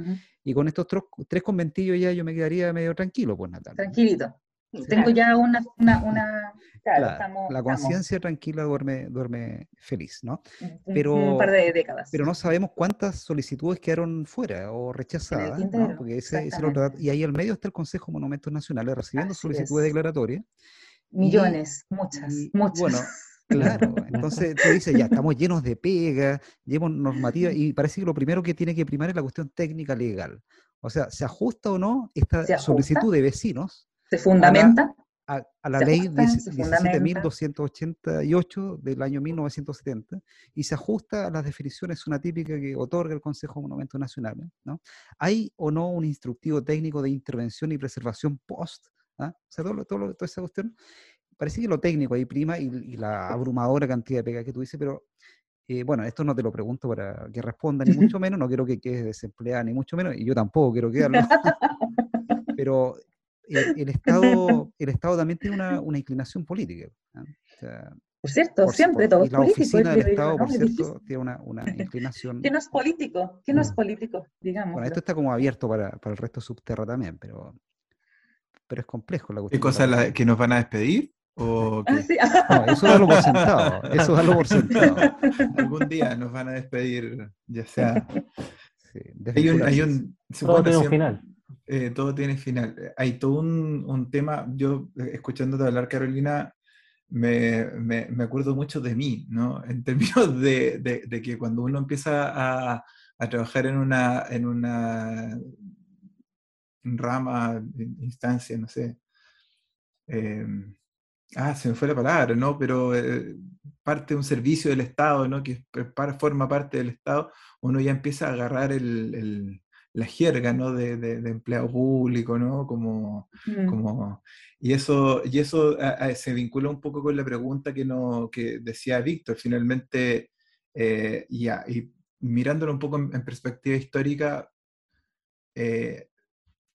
Y con estos tres, conventillos ya yo me quedaría medio tranquilo, pues Natalia. Tranquilito. Tengo ya una... una, la conciencia tranquila duerme, duerme feliz, ¿no? Pero, un par de décadas. Pero no sabemos cuántas solicitudes quedaron fuera o rechazadas, ¿no? Porque ese, ese es Y ahí al medio está el Consejo de Monumentos Nacionales recibiendo solicitudes declaratorias Millones, muchas, muchas. Bueno, (laughs) claro, entonces tú dices, ya estamos llenos de pega, llevamos normativa, y parece que lo primero que tiene que primar es la cuestión técnica legal. O sea, ¿se ajusta o no esta solicitud de vecinos? ¿Se fundamenta? A la, ley 17.288 del año 1970 y se ajusta a las definiciones una típica que otorga el Consejo de Monumentos Nacionales. ¿no? ¿Hay o no un instructivo técnico de intervención y preservación post ¿ah? O sea, todo, todo, toda esa cuestión, parece que lo técnico ahí prima y, la abrumadora cantidad de pega que tú dices, pero eh, bueno, esto no te lo pregunto para que responda, ni (laughs) mucho menos, no quiero que quedes desempleada, ni mucho menos, y yo tampoco quiero quedarlo. (laughs) pero el, (laughs) Estado, el Estado también tiene una, una inclinación política. ¿ah? por cierto, siempre todo es político. La oficina del Estado, por cierto, tiene una, una inclinación. que no es político, que no es mm. político, digamos. Bueno, esto está como abierto para, para el resto subterra también, pero pero es complejo la cuestión. ¿Qué cosa que nos van a despedir? ¿O ah, no, eso es algo por sentado. Eso es algo por sentado. Algún día nos van a despedir, ya sea. hay un, hay un, todo tiene un final. Eh, todo tiene final. Hay todo un, un, tema, yo eh, escuchándote hablar, Carolina, me, me, me, acuerdo mucho de mí, ¿no? En términos (laughs) de, de, de que cuando uno empieza a, a trabajar en una, en una rama, instancia, no sé. Em, ah, se me fue la palabra, ¿no? Pero eh, parte de un servicio del Estado, ¿no? Que forma parte del Estado, uno ya empieza a agarrar el, la jerga, ¿no? De, de, empleado público, ¿no? Como, mm. como, y eso, y eso se vincula un poco con la pregunta que, no, que decía Víctor, finalmente, eh, ya, y mirándolo un poco en, perspectiva histórica, eh,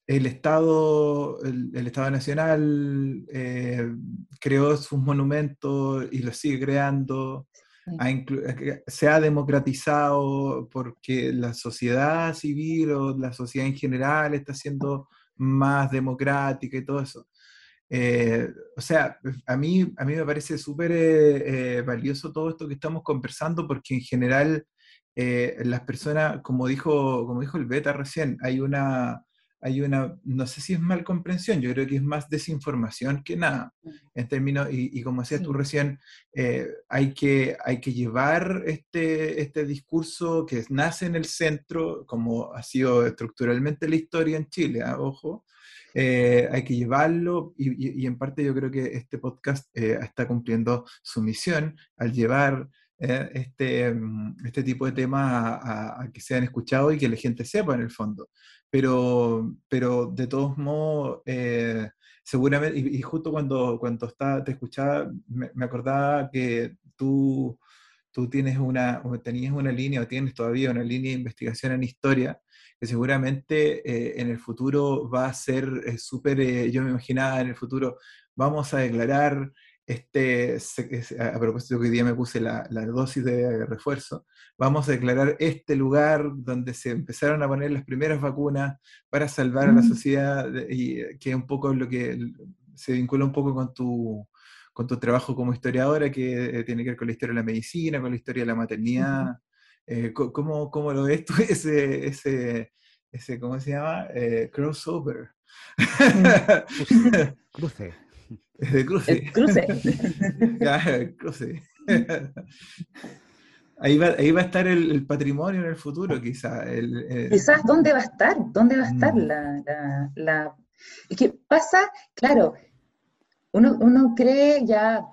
el Estado, el, Estado Nacional eh, creó sus monumentos y los sigue creando. Eh, se ha democratizado porque la sociedad civil o la sociedad en general está siendo más democrática y todo eso. Eh, o sea, a mí, a mí me parece súper valioso todo esto que estamos conversando porque en general las personas, como dijo, como dijo el Beta recién, hay una, hay una, no sé si es mal comprensión, yo creo que es más desinformación que nada, mm. en términos, y, como decías tú recién, eh, hay, que, hay que llevar este, este discurso que nace en el centro, como ha sido estructuralmente la historia en Chile, ¿ah? ojo, eh, hay que llevarlo y, en parte yo creo que este podcast eh, está cumpliendo su misión al llevar eh, este, mm, este tipo de temas a, que sean escuchados y que la gente sepa en el fondo. Pero, pero de todos modos, seguramente, y, justo cuando, cuando está, te escuchaba, me, me acordaba que tú tú tienes una, tenías una línea o tienes todavía una línea de investigación en historia que seguramente eh, en el futuro va a ser eh, súper, eh, yo me imaginaba en el futuro, vamos a declarar este, a propósito que hoy día me puse la, la, dosis de refuerzo, vamos a declarar este lugar donde se empezaron a poner las primeras vacunas para salvar a la mm. sociedad, y que es un poco lo que se vincula un poco con tu, con tu trabajo como historiadora que eh, tiene que ver con la historia de la medicina, con la historia de la maternidad. Eh, ¿cómo, ¿cómo, lo ves tú (laughs) ese, ese, ese ¿cómo se llama? Eh, crossover. (laughs) cruce. De cruce. cruce. (laughs) cruce. Ahí va, ahí va, a estar el, patrimonio en el futuro, quizás. Quizás, ¿dónde va a estar? ¿Dónde va a estar mm. la, la, la... Es que pasa, claro, uno, cree ya,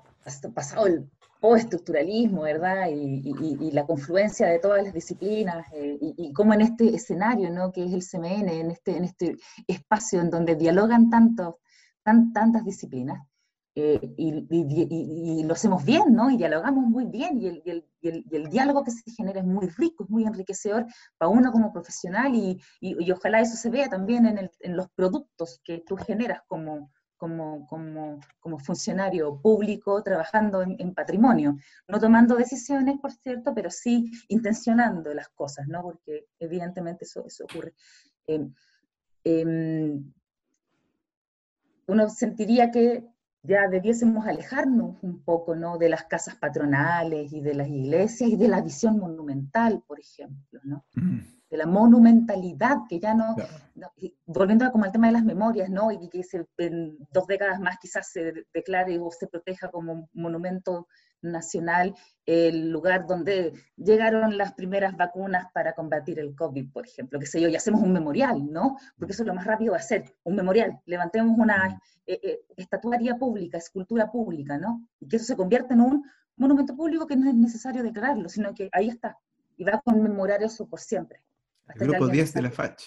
pasado el postestructuralismo, ¿verdad? Y, la confluencia de todas las disciplinas, eh, y, cómo en este escenario, ¿no? Que es el CMN, en este, en este espacio en donde dialogan tantos, tan, tantas disciplinas, eh, y, lo hacemos bien, ¿no? Y dialogamos muy bien, y el, el, diálogo que se genera es muy rico, es muy enriquecedor para uno como profesional, y, ojalá eso se vea también en, en los productos que tú generas como, como, como, como funcionario público trabajando en, patrimonio, no tomando decisiones, por cierto, pero sí intencionando las cosas, ¿no? Porque evidentemente eso, eso ocurre. Em, em, uno sentiría que ya debiésemos alejarnos un poco ¿no? de las casas patronales y de las iglesias y de la visión monumental, por ejemplo. ¿no? Mm de la monumentalidad, que ya no, volviendo a como al tema de las memorias, ¿no? Y que en dos décadas más quizás se declare o se proteja como monumento nacional el lugar donde llegaron las primeras vacunas para combatir el COVID, por ejemplo, que sé yo, y hacemos un memorial, ¿no? Porque eso es lo más rápido a ser, un memorial, levantemos una eh, eh, estatuaria pública, escultura pública, ¿no? Y que eso se convierta en un monumento público que no es necesario declararlo, sino que ahí está, y va a conmemorar eso por siempre. El grupo 10 de la FACH.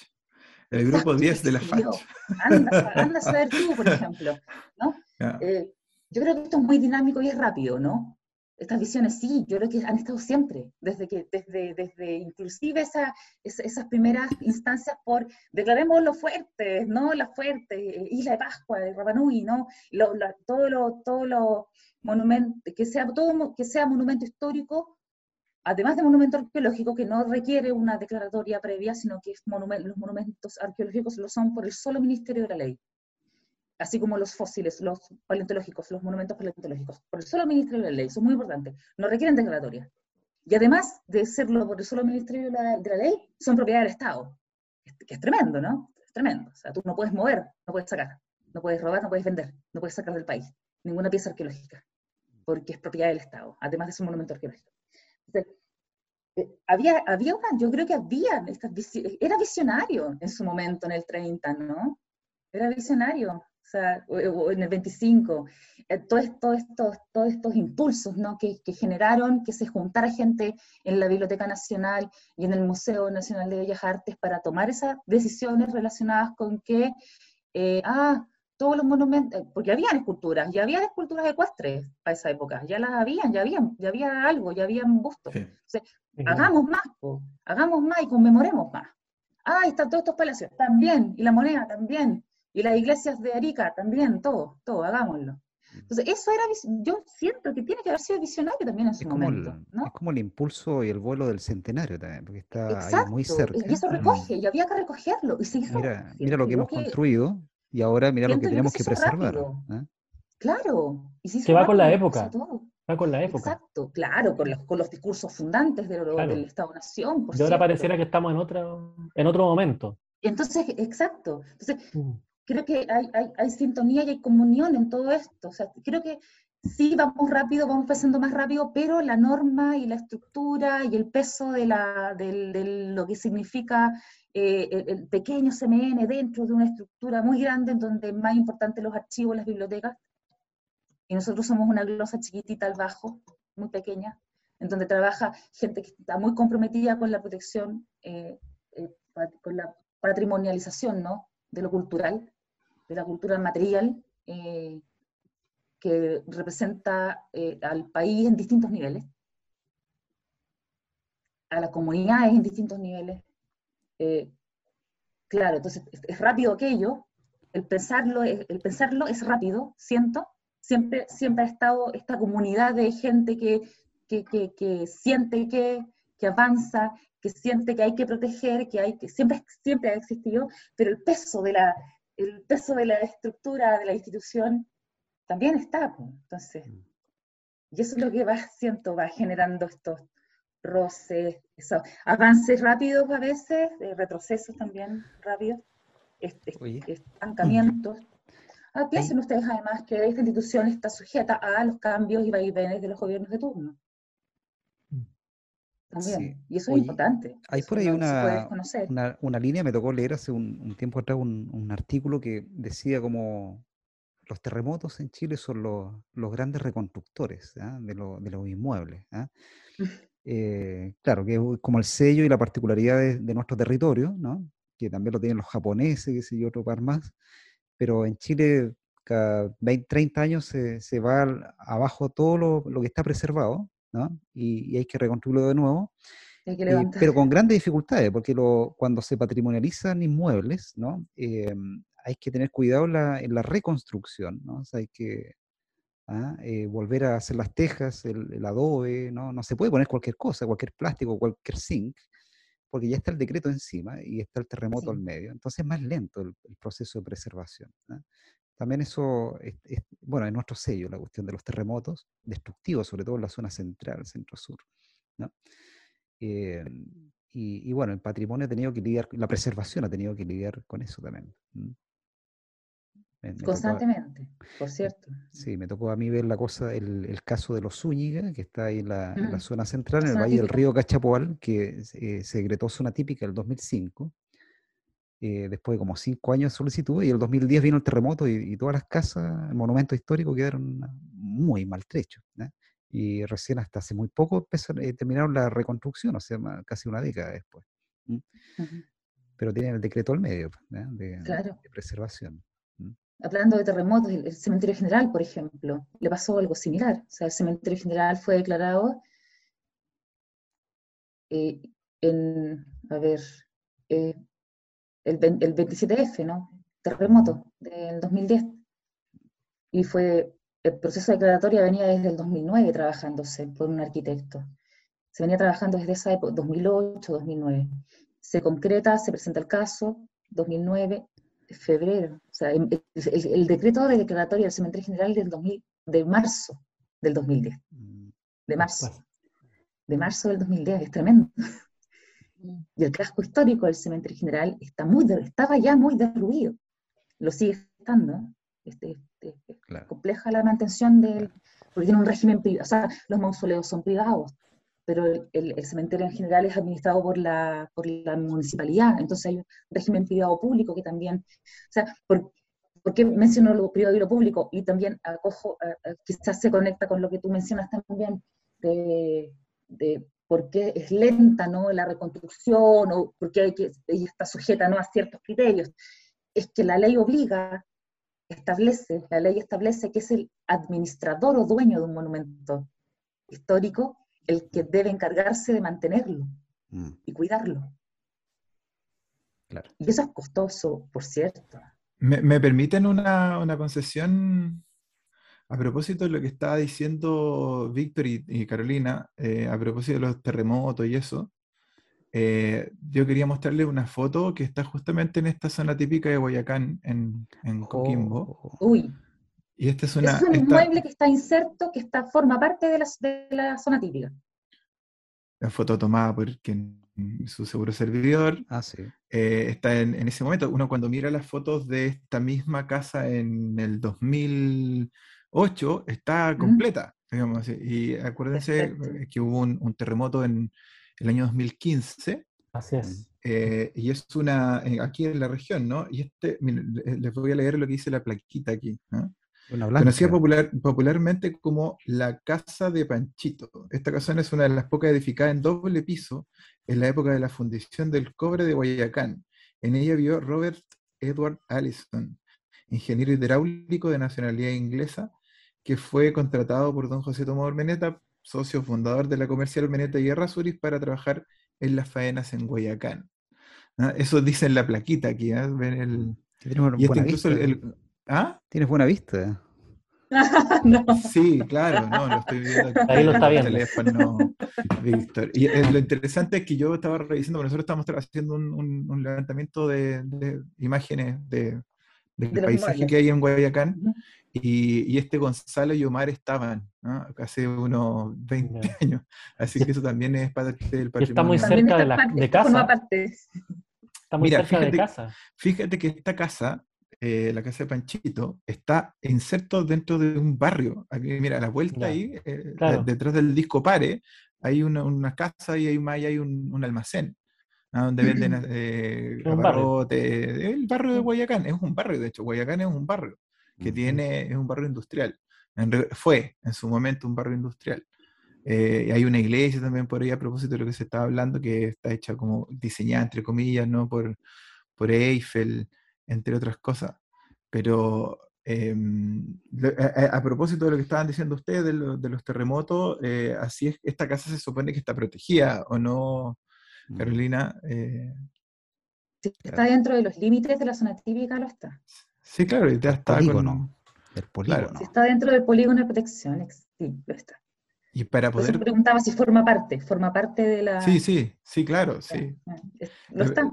El grupo 10 de la FACH. Anda, anda, a saber tú, por (laughs) ejemplo. ¿no? Eh, yo creo que esto es muy dinámico y es rápido, ¿no? Estas visiones sí, yo creo que han estado siempre, desde que, desde, desde inclusive esa, esas primeras instancias por declaremos los fuertes, ¿no? Las fuertes, eh, Isla de Pascua, Rapanui, ¿no? Lo, todo lo, todo lo monumento, que sea, todo, que sea monumento histórico, además de monumento arqueológico que no requiere una declaratoria previa, sino que los monumentos arqueológicos lo son por el solo Ministerio de la Ley, así como los fósiles, los paleontológicos, los monumentos paleontológicos, por el solo Ministerio de la Ley, es muy importante, no requieren declaratoria. Y además de serlo por el solo Ministerio de la, Ley, son propiedad del Estado, que es tremendo, ¿no? Es tremendo, o sea, tú no puedes mover, no puedes sacar, no puedes robar, no puedes vender, no puedes sacar del país ninguna pieza arqueológica, porque es propiedad del Estado, además de ser un monumento arqueológico. Eh, había, había una, yo creo que había, estas, era visionario en su momento, en el 30, ¿no? Era visionario, o sea, o, en el 25, eh, todos, estos, todos estos impulsos, ¿no? Que, que, generaron que se juntara gente en la Biblioteca Nacional y en el Museo Nacional de Bellas Artes para tomar esas decisiones relacionadas con que, eh, ah, todos los monumentos, porque habían esculturas, ya había esculturas ecuestres para esa época, ya las habían, ya habían, ya había algo, ya habían bustos. hagamos más, hagamos más y conmemoremos más. Ah, están todos estos palacios, también, y la moneda también, y las iglesias de Arica también, todo, todo, hagámoslo. Entonces, eso era, yo siento que tiene que haber sido visionario también en su momento. Es como el impulso y el vuelo del centenario también, porque está ahí muy cerca. Y eso recoge, y había que recogerlo. Y se hizo, mira, mira lo que hemos construido, y ahora mira lo que tenemos que preservar. ¿eh? Claro. Y que va con la época. Va con la época. Exacto, claro, con los, con los discursos fundantes del Estado-Nación. Y ahora pareciera que estamos en, otra, en otro momento. Entonces, exacto. Entonces, mm. Creo que hay, hay, hay, sintonía y hay comunión en todo esto. O sea, creo que sí vamos rápido, vamos pasando más rápido, pero la norma y la estructura y el peso de, la, de, lo que significa eh, el, pequeño CMN dentro de una estructura muy grande en donde es más importante los archivos, las bibliotecas, y nosotros somos una glosa chiquitita al bajo, muy pequeña, en donde trabaja gente que está muy comprometida con la protección, eh, eh, con la patrimonialización ¿no? de lo cultural, de la cultura material, que representa eh, al país en distintos niveles, a las comunidades en distintos niveles. Eh, claro, entonces es, rápido aquello, el pensarlo, el pensarlo es rápido, siento, siempre, siempre ha estado esta comunidad de gente que, que, que, siente que, que avanza, que siente que hay que proteger, que hay que siempre, siempre ha existido, pero el peso de la, el peso de la estructura de la institución también está. Entonces, mm. y eso es lo que va, siento, va generando estos roces, avances rápidos a veces, eh, retrocesos también rápidos, estancamientos. Ah, piensen ustedes además que esta institución está sujeta a los cambios y vaivenes de los gobiernos de turno. Y eso es importante. Hay por ahí una, una, línea, me tocó leer hace un, tiempo atrás un, un, artículo que decía como los terremotos en Chile son los, grandes reconstructores de, los inmuebles. ¿ah? (laughs) Eh, claro, que es como el sello y la particularidad de, nuestro territorio, que también lo tienen los japoneses, que sé yo, otro par más, pero en Chile cada 20, 30 años se, va abajo todo lo, que está preservado y, hay que reconstruirlo de nuevo. pero con grandes dificultades, porque cuando se patrimonializan inmuebles, ¿no? Em, hay que tener cuidado en la, reconstrucción, ¿no? hay que ¿ah? eh, volver a hacer las tejas, el, adobe, ¿no? No se puede poner cualquier cosa, cualquier plástico, cualquier zinc, porque ya está el decreto encima y está el terremoto al medio. Entonces es más lento el, proceso de preservación. También eso, es, bueno, es nuestro sello, la cuestión de los terremotos, destructivos, sobre todo en la zona central, centro-sur. Eh, y, bueno, el patrimonio ha tenido que lidiar, la preservación ha tenido que lidiar con eso también. Constantemente, por cierto. Sí, me tocó a mí ver la cosa, el, caso de los Zúñiga, que está ahí en la, mm. zona central, en el valle del río Cachapoal, que eh, se decretó zona típica en el 2005, eh, después de como cinco años de solicitud, y en el 2010 vino el terremoto y, todas las casas, el monumento histórico quedaron muy maltrechos. Y recién hasta hace muy poco eh, terminaron la reconstrucción, o sea, casi una década después. Pero tienen el decreto al medio de, de preservación hablando de terremotos, el, cementerio general, por ejemplo, le pasó algo similar. O sea, el cementerio general fue declarado eh, en, a ver, eh, el, el, 27F, ¿no? Terremoto del 2010. Y fue, el proceso de declaratoria venía desde el 2009 trabajándose por un arquitecto. Se venía trabajando desde esa época, 2008, 2009. Se concreta, se presenta el caso, 2009, febrero, o sea, el, decreto de declaratoria del cementerio general del 2000, de marzo del 2010, mm, de marzo, de marzo del 2010, es tremendo. Y el casco histórico del cementerio general está muy, estaba ya muy derruido, lo sigue estando, este, este, compleja la mantención del, porque tiene un régimen privado, o sea, los mausoleos son privados, pero el, cementerio en general es administrado por la, por la municipalidad, entonces hay un régimen privado público que también, o sea, ¿por, qué menciono lo privado y lo público? Y también acojo, quizás se conecta con lo que tú mencionas también, de, de por qué es lenta ¿no? la reconstrucción o por qué hay que, ella está sujeta ¿no? a ciertos criterios. Es que la ley obliga, establece, la ley establece que es el administrador o dueño de un monumento histórico el que debe encargarse de mantenerlo mm. y cuidarlo. Y eso es costoso, por cierto. ¿Me, permiten una, concesión a propósito de lo que estaba diciendo Víctor y, Carolina, eh, a propósito de los terremotos y eso? Eh, yo quería mostrarles una foto que está justamente en esta zona típica de Boyacán, en, en Coquimbo. Uy. Y este es, una, es un inmueble que está inserto, que está, forma parte de la, de la zona típica. La foto tomada por quien, su seguro servidor. Ah, sí. Eh, está en, ese momento. Uno cuando mira las fotos de esta misma casa en el 2008, 8 está completa, digamos. Y acuérdense que hubo un, terremoto en el año 2015. Así es. Eh, y es una, eh, aquí en la región, ¿no? Y este, les voy a leer lo que dice la plaquita aquí. Conocida popular, popularmente como la Casa de Panchito. Esta casa es una de las pocas edificadas en doble piso en la época de la fundición del cobre de Guayacán. En ella vio Robert Edward Allison, ingeniero hidráulico de nacionalidad inglesa, que fue contratado por don José Tomás Ormeneta, socio fundador de la comercial Ormeneta y Errázuriz, para trabajar en las faenas en Guayacán. Eso dice en la plaquita aquí. ¿eh? Ven el, y este incluso el, ¿Ah? Tienes buena vista. (laughs) Sí, claro, no, lo estoy viendo aquí Ahí lo está viendo. teléfono, Víctor. Y eh, lo interesante es que yo estaba revisando, porque nosotros estamos haciendo un, un, levantamiento de, de, imágenes de, del paisaje que hay en Guayacán, y, y, este Gonzalo y Omar estaban ¿no? hace unos 20 años, así que eso también es parte del patrimonio. Está muy cerca de, la, de casa. Está muy cerca fíjate, de casa. Fíjate que esta casa eh, la casa de Panchito, está inserto dentro de un barrio. Aquí, mira, a la vuelta ahí, eh, detrás del disco Pare, hay una, casa y hay, hay un, almacén. Donde venden (clears throat) eh, el barrio de Guayacán, es un barrio, de hecho, Guayacán es un barrio que tiene, es un barrio industrial. fue en su momento un barrio industrial. hay una iglesia también por ahí a propósito de lo que se estaba hablando, que está hecha como diseñada, entre comillas, ¿no? Por, por Eiffel, entre otras cosas. Pero em, a, propósito de lo que estaban diciendo ustedes de, los terremotos, eh, así es, esta casa se supone que está protegida, ¿o no, mm. Carolina? Eh, está dentro de los límites de la zona típica, lo está. Sí, claro, y ya está polígono. El polígono. está dentro del polígono de protección, sí, lo está. Y para poder... me preguntaba si forma parte, forma parte de la... Sí, sí, sí, claro, sí. Lo está.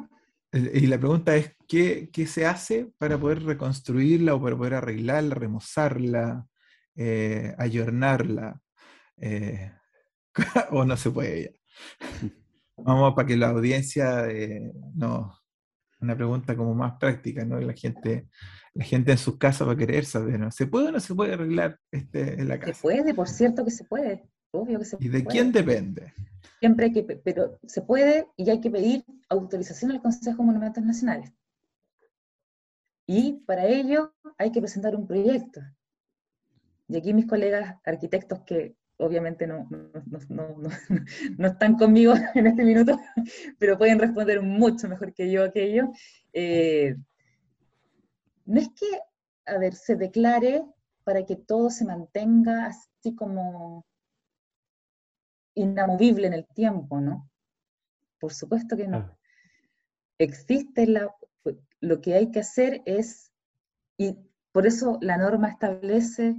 Y la pregunta es, ¿qué, ¿qué, se hace para poder reconstruirla o para poder arreglarla, remozarla, eh, ayornarla? Eh, (laughs) ¿O no se puede ya? (laughs) Vamos para que la audiencia, eh, no, una pregunta como más práctica, ¿no? La gente, la gente en sus casas va a querer saber, ¿no? ¿Se puede o no se puede arreglar este, en la casa? Se puede, por cierto que se puede, obvio que se puede. ¿Y de quién depende? Siempre hay que, pero se puede y hay que pedir autorización al Consejo de Monumentos Nacionales. Y para ello hay que presentar un proyecto. Y aquí mis colegas arquitectos que obviamente no, no, (laughs) están conmigo (laughs) en este minuto, pero pueden responder mucho mejor que yo aquello. Eh, no es que, a ver, se declare para que todo se mantenga así como inamovible en el tiempo, ¿no? Por supuesto que no. Existe la, lo que hay que hacer es, y por eso la norma establece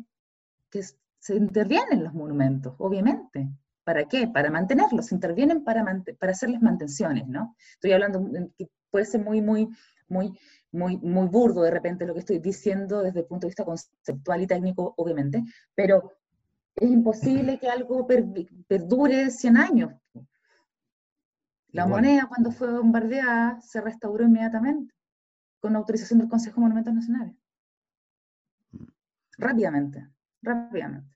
que se intervienen los monumentos, obviamente. ¿Para qué? Para mantenerlos, se intervienen para, para hacerles mantenciones, ¿no? Estoy hablando, que puede ser muy, muy, muy, muy, muy burdo de repente lo que estoy diciendo desde el punto de vista conceptual y técnico, obviamente, pero es imposible que algo perdure 100 años. La moneda cuando fue bombardeada se restauró inmediatamente, con autorización del Consejo de Monumentos Nacionales. Rápidamente, rápidamente.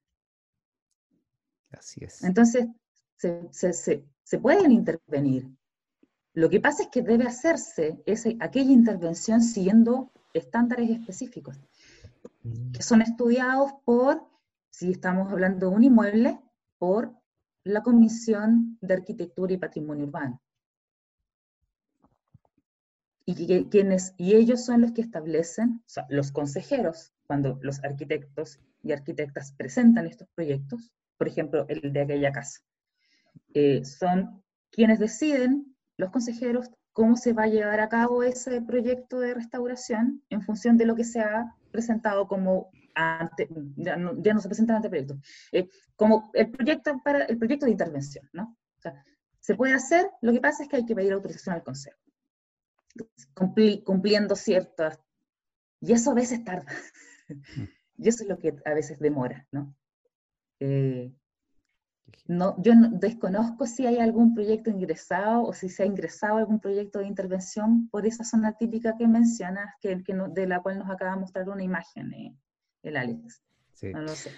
Así es. Entonces, se, pueden intervenir. Lo que pasa es que debe hacerse ese, aquella intervención siguiendo estándares específicos, que son estudiados por si estamos hablando de un inmueble, por la Comisión de Arquitectura y Patrimonio Urbano. Y, quienes, y ellos son los que establecen, o sea, los consejeros, cuando los arquitectos y arquitectas presentan estos proyectos, por ejemplo, el de aquella casa, eh, son quienes deciden, los consejeros, cómo se va a llevar a cabo ese proyecto de restauración en función de lo que se ha presentado como ya, no, se presenta anteproyecto, eh, como el proyecto, para, el proyecto de intervención, ¿no? O sea, se puede hacer, lo que pasa es que hay que pedir autorización al Consejo, cumpliendo ciertas, y eso a veces tarda, mm. (laughs) y eso es lo que a veces demora, ¿no? Eh, no, yo desconozco si hay algún proyecto ingresado o si se ha ingresado algún proyecto de intervención por esa zona típica que mencionas, que, que de la cual nos acaba de mostrar una imagen. Eh el Alex. No lo sé.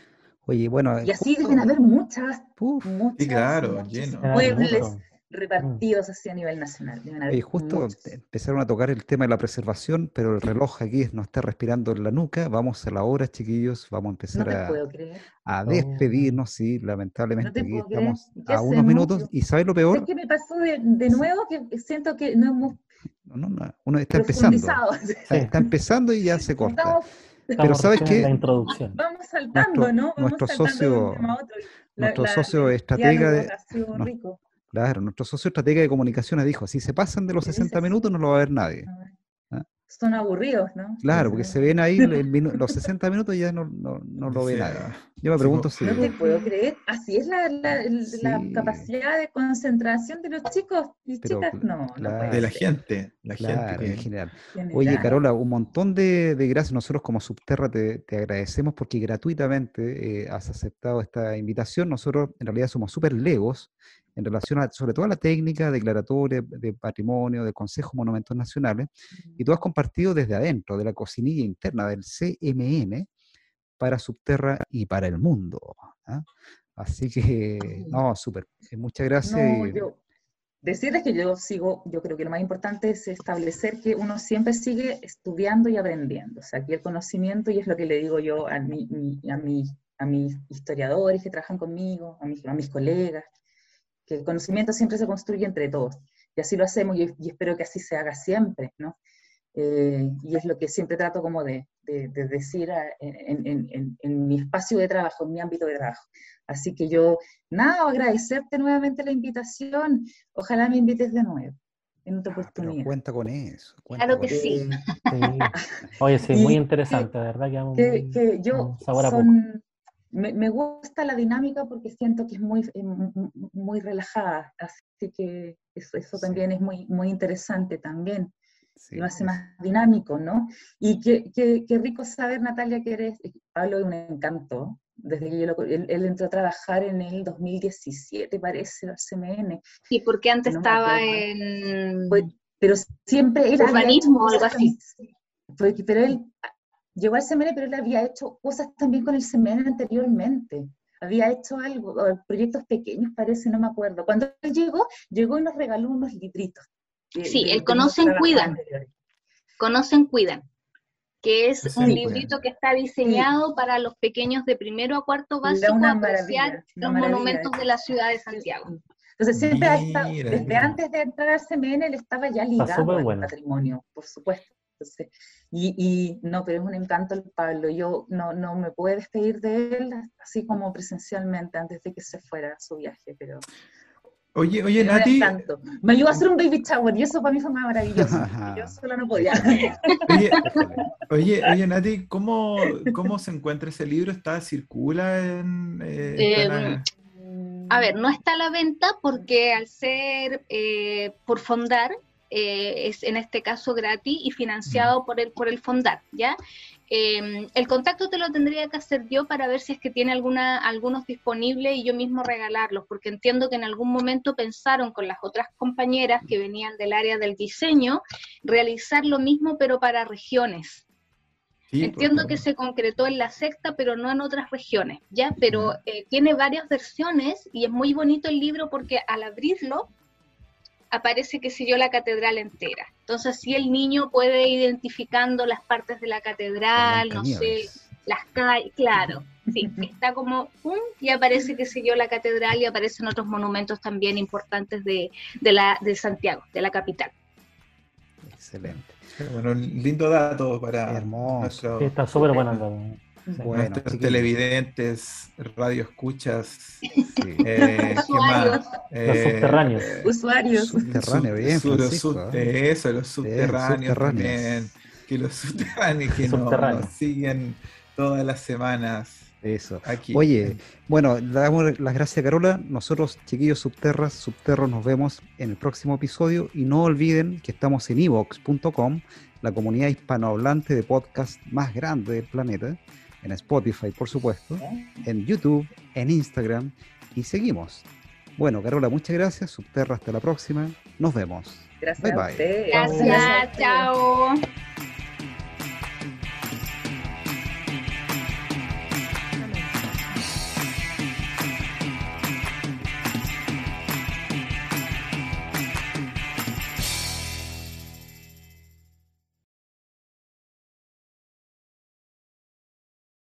Oye, bueno. Y así deben haber muchas, muchas claro, lleno. muebles repartidos así a nivel nacional. Y justo empezaron a tocar el tema de la preservación, pero el reloj aquí no está respirando en la nuca. Vamos a la hora, chiquillos. Vamos a empezar a, a, despedirnos. Sí, lamentablemente aquí estamos a unos minutos. ¿Y sabes lo peor? ¿Qué me pasó de, de nuevo? Que siento que no hemos. No, no, uno está empezando. Está, empezando y ya se corta. pero sabes qué? Vamos saltando, ¿no? Vamos nuestro socio, nuestro socio estratega de. Claro, nuestro socio estratega de comunicaciones dijo, si se pasan de los 60 minutos no lo va a ver nadie. ¿Ah? Son aburridos, ¿no? Claro, porque se ven ahí los (laughs) 60 minutos y ya no, no, lo ve nadie. Yo me pregunto si... No te puedo creer, así es la, la, capacidad de concentración de los chicos y chicas, no, De la gente, la gente. En general. Oye, Carola, un montón de, de, gracias. Nosotros como Subterra te, te agradecemos porque gratuitamente eh, has aceptado esta invitación. Nosotros en realidad somos súper legos en relación a, sobre todo a la técnica declaratoria de patrimonio del Consejo Monumentos Nacionales, y tú has compartido desde adentro, de la cocinilla interna del CMN, para Subterra y para el mundo. ¿ah? Así que, no, súper. Eh, muchas gracias. decirles que yo sigo, yo creo que lo más importante es establecer que uno siempre sigue estudiando y aprendiendo. O sea, aquí el conocimiento, y es lo que le digo yo a, mi, a, mi, a mis historiadores que trabajan conmigo, a mis, a mis colegas, que el conocimiento siempre se construye entre todos. Y así lo hacemos y, espero que así se haga siempre, ¿no? Eh, y es lo que siempre trato como de, decir en, mi espacio de trabajo, en mi ámbito de trabajo. Así que yo, nada, agradecerte nuevamente la invitación. Ojalá me invites de nuevo en otra ah, oportunidad. cuenta con eso. claro que sí. Oye, sí, (laughs) muy interesante, ¿verdad? Que, que, yo son, me, gusta la dinámica porque siento que es muy, eh, muy relajada, así que eso, también es muy, muy interesante también. lo hace más dinámico, ¿no? Y qué, qué, rico saber, Natalia, que eres, eh, Pablo es un encanto, desde que yo él, entró a trabajar en el 2017, parece, al CMN. Sí, porque antes estaba en... pero siempre era... Urbanismo o algo así. pero él llegó al CMN, pero él había hecho cosas también con el CMN anteriormente. Había hecho algo, proyectos pequeños parece, no me acuerdo. Cuando él llegó, llegó y nos regaló unos libritos. sí, el Conocen, Cuidan. Conocen, Cuidan. Que es un librito que está diseñado para los pequeños de primero a cuarto básico a apreciar los monumentos de la ciudad de Santiago. Entonces siempre desde antes de entrar al CMN, él estaba ya ligado al patrimonio, por supuesto y, no, pero es un encanto el Pablo. Yo no, no me puedo despedir de él así como presencialmente antes de que se fuera a su viaje, pero... Oye, oye, Nati. Me ayudó a hacer un baby shower y eso para mí fue más maravilloso. (laughs) yo solo no podía. (laughs) (laughs) Oye, oye, Nati, ¿cómo, ¿cómo se encuentra ese libro? ¿Está, circula en...? Eh, em, a ver, no está a la venta porque al ser eh, por fondar, eh, es en este caso gratis y financiado por el, por el Fondar, ¿ya? Em, el contacto te lo tendría que hacer yo para ver si es que tiene alguna, algunos disponibles y yo mismo regalarlos, porque entiendo que en algún momento pensaron con las otras compañeras que venían del área del diseño realizar lo mismo pero para regiones. Entiendo que se concretó en la secta, pero no en otras regiones, ¿ya? Pero eh, tiene varias versiones y es muy bonito el libro porque al abrirlo aparece, que sé yo, la catedral entera. Entonces, si el niño puede ir identificando las partes de la catedral, no sé, las calles, claro, sí, está como, y aparece, que sé yo, la catedral y aparecen otros monumentos también importantes de, la, de Santiago, de la capital. Excelente. Bueno, lindo dato para Hermoso. está súper bueno. Nuestros televidentes, radio escuchas, (laughs) eh, Los eh, subterráneos. Usuarios. Subterráneos, bien. eso, los subterráneos también. Que los subterráneos que nos, siguen todas las semanas. Eso. Aquí. Oye, bueno, le damos las gracias a Carola. Nosotros, chiquillos subterras, subterros, nos vemos en el próximo episodio. Y no olviden que estamos en evox.com, la comunidad hispanohablante de podcast más grande del planeta en Spotify, por supuesto, en YouTube, en Instagram y seguimos. Bueno, Carola, muchas gracias. Subterra, hasta la próxima. Nos vemos. Gracias. Bye bye. Gracias, chao.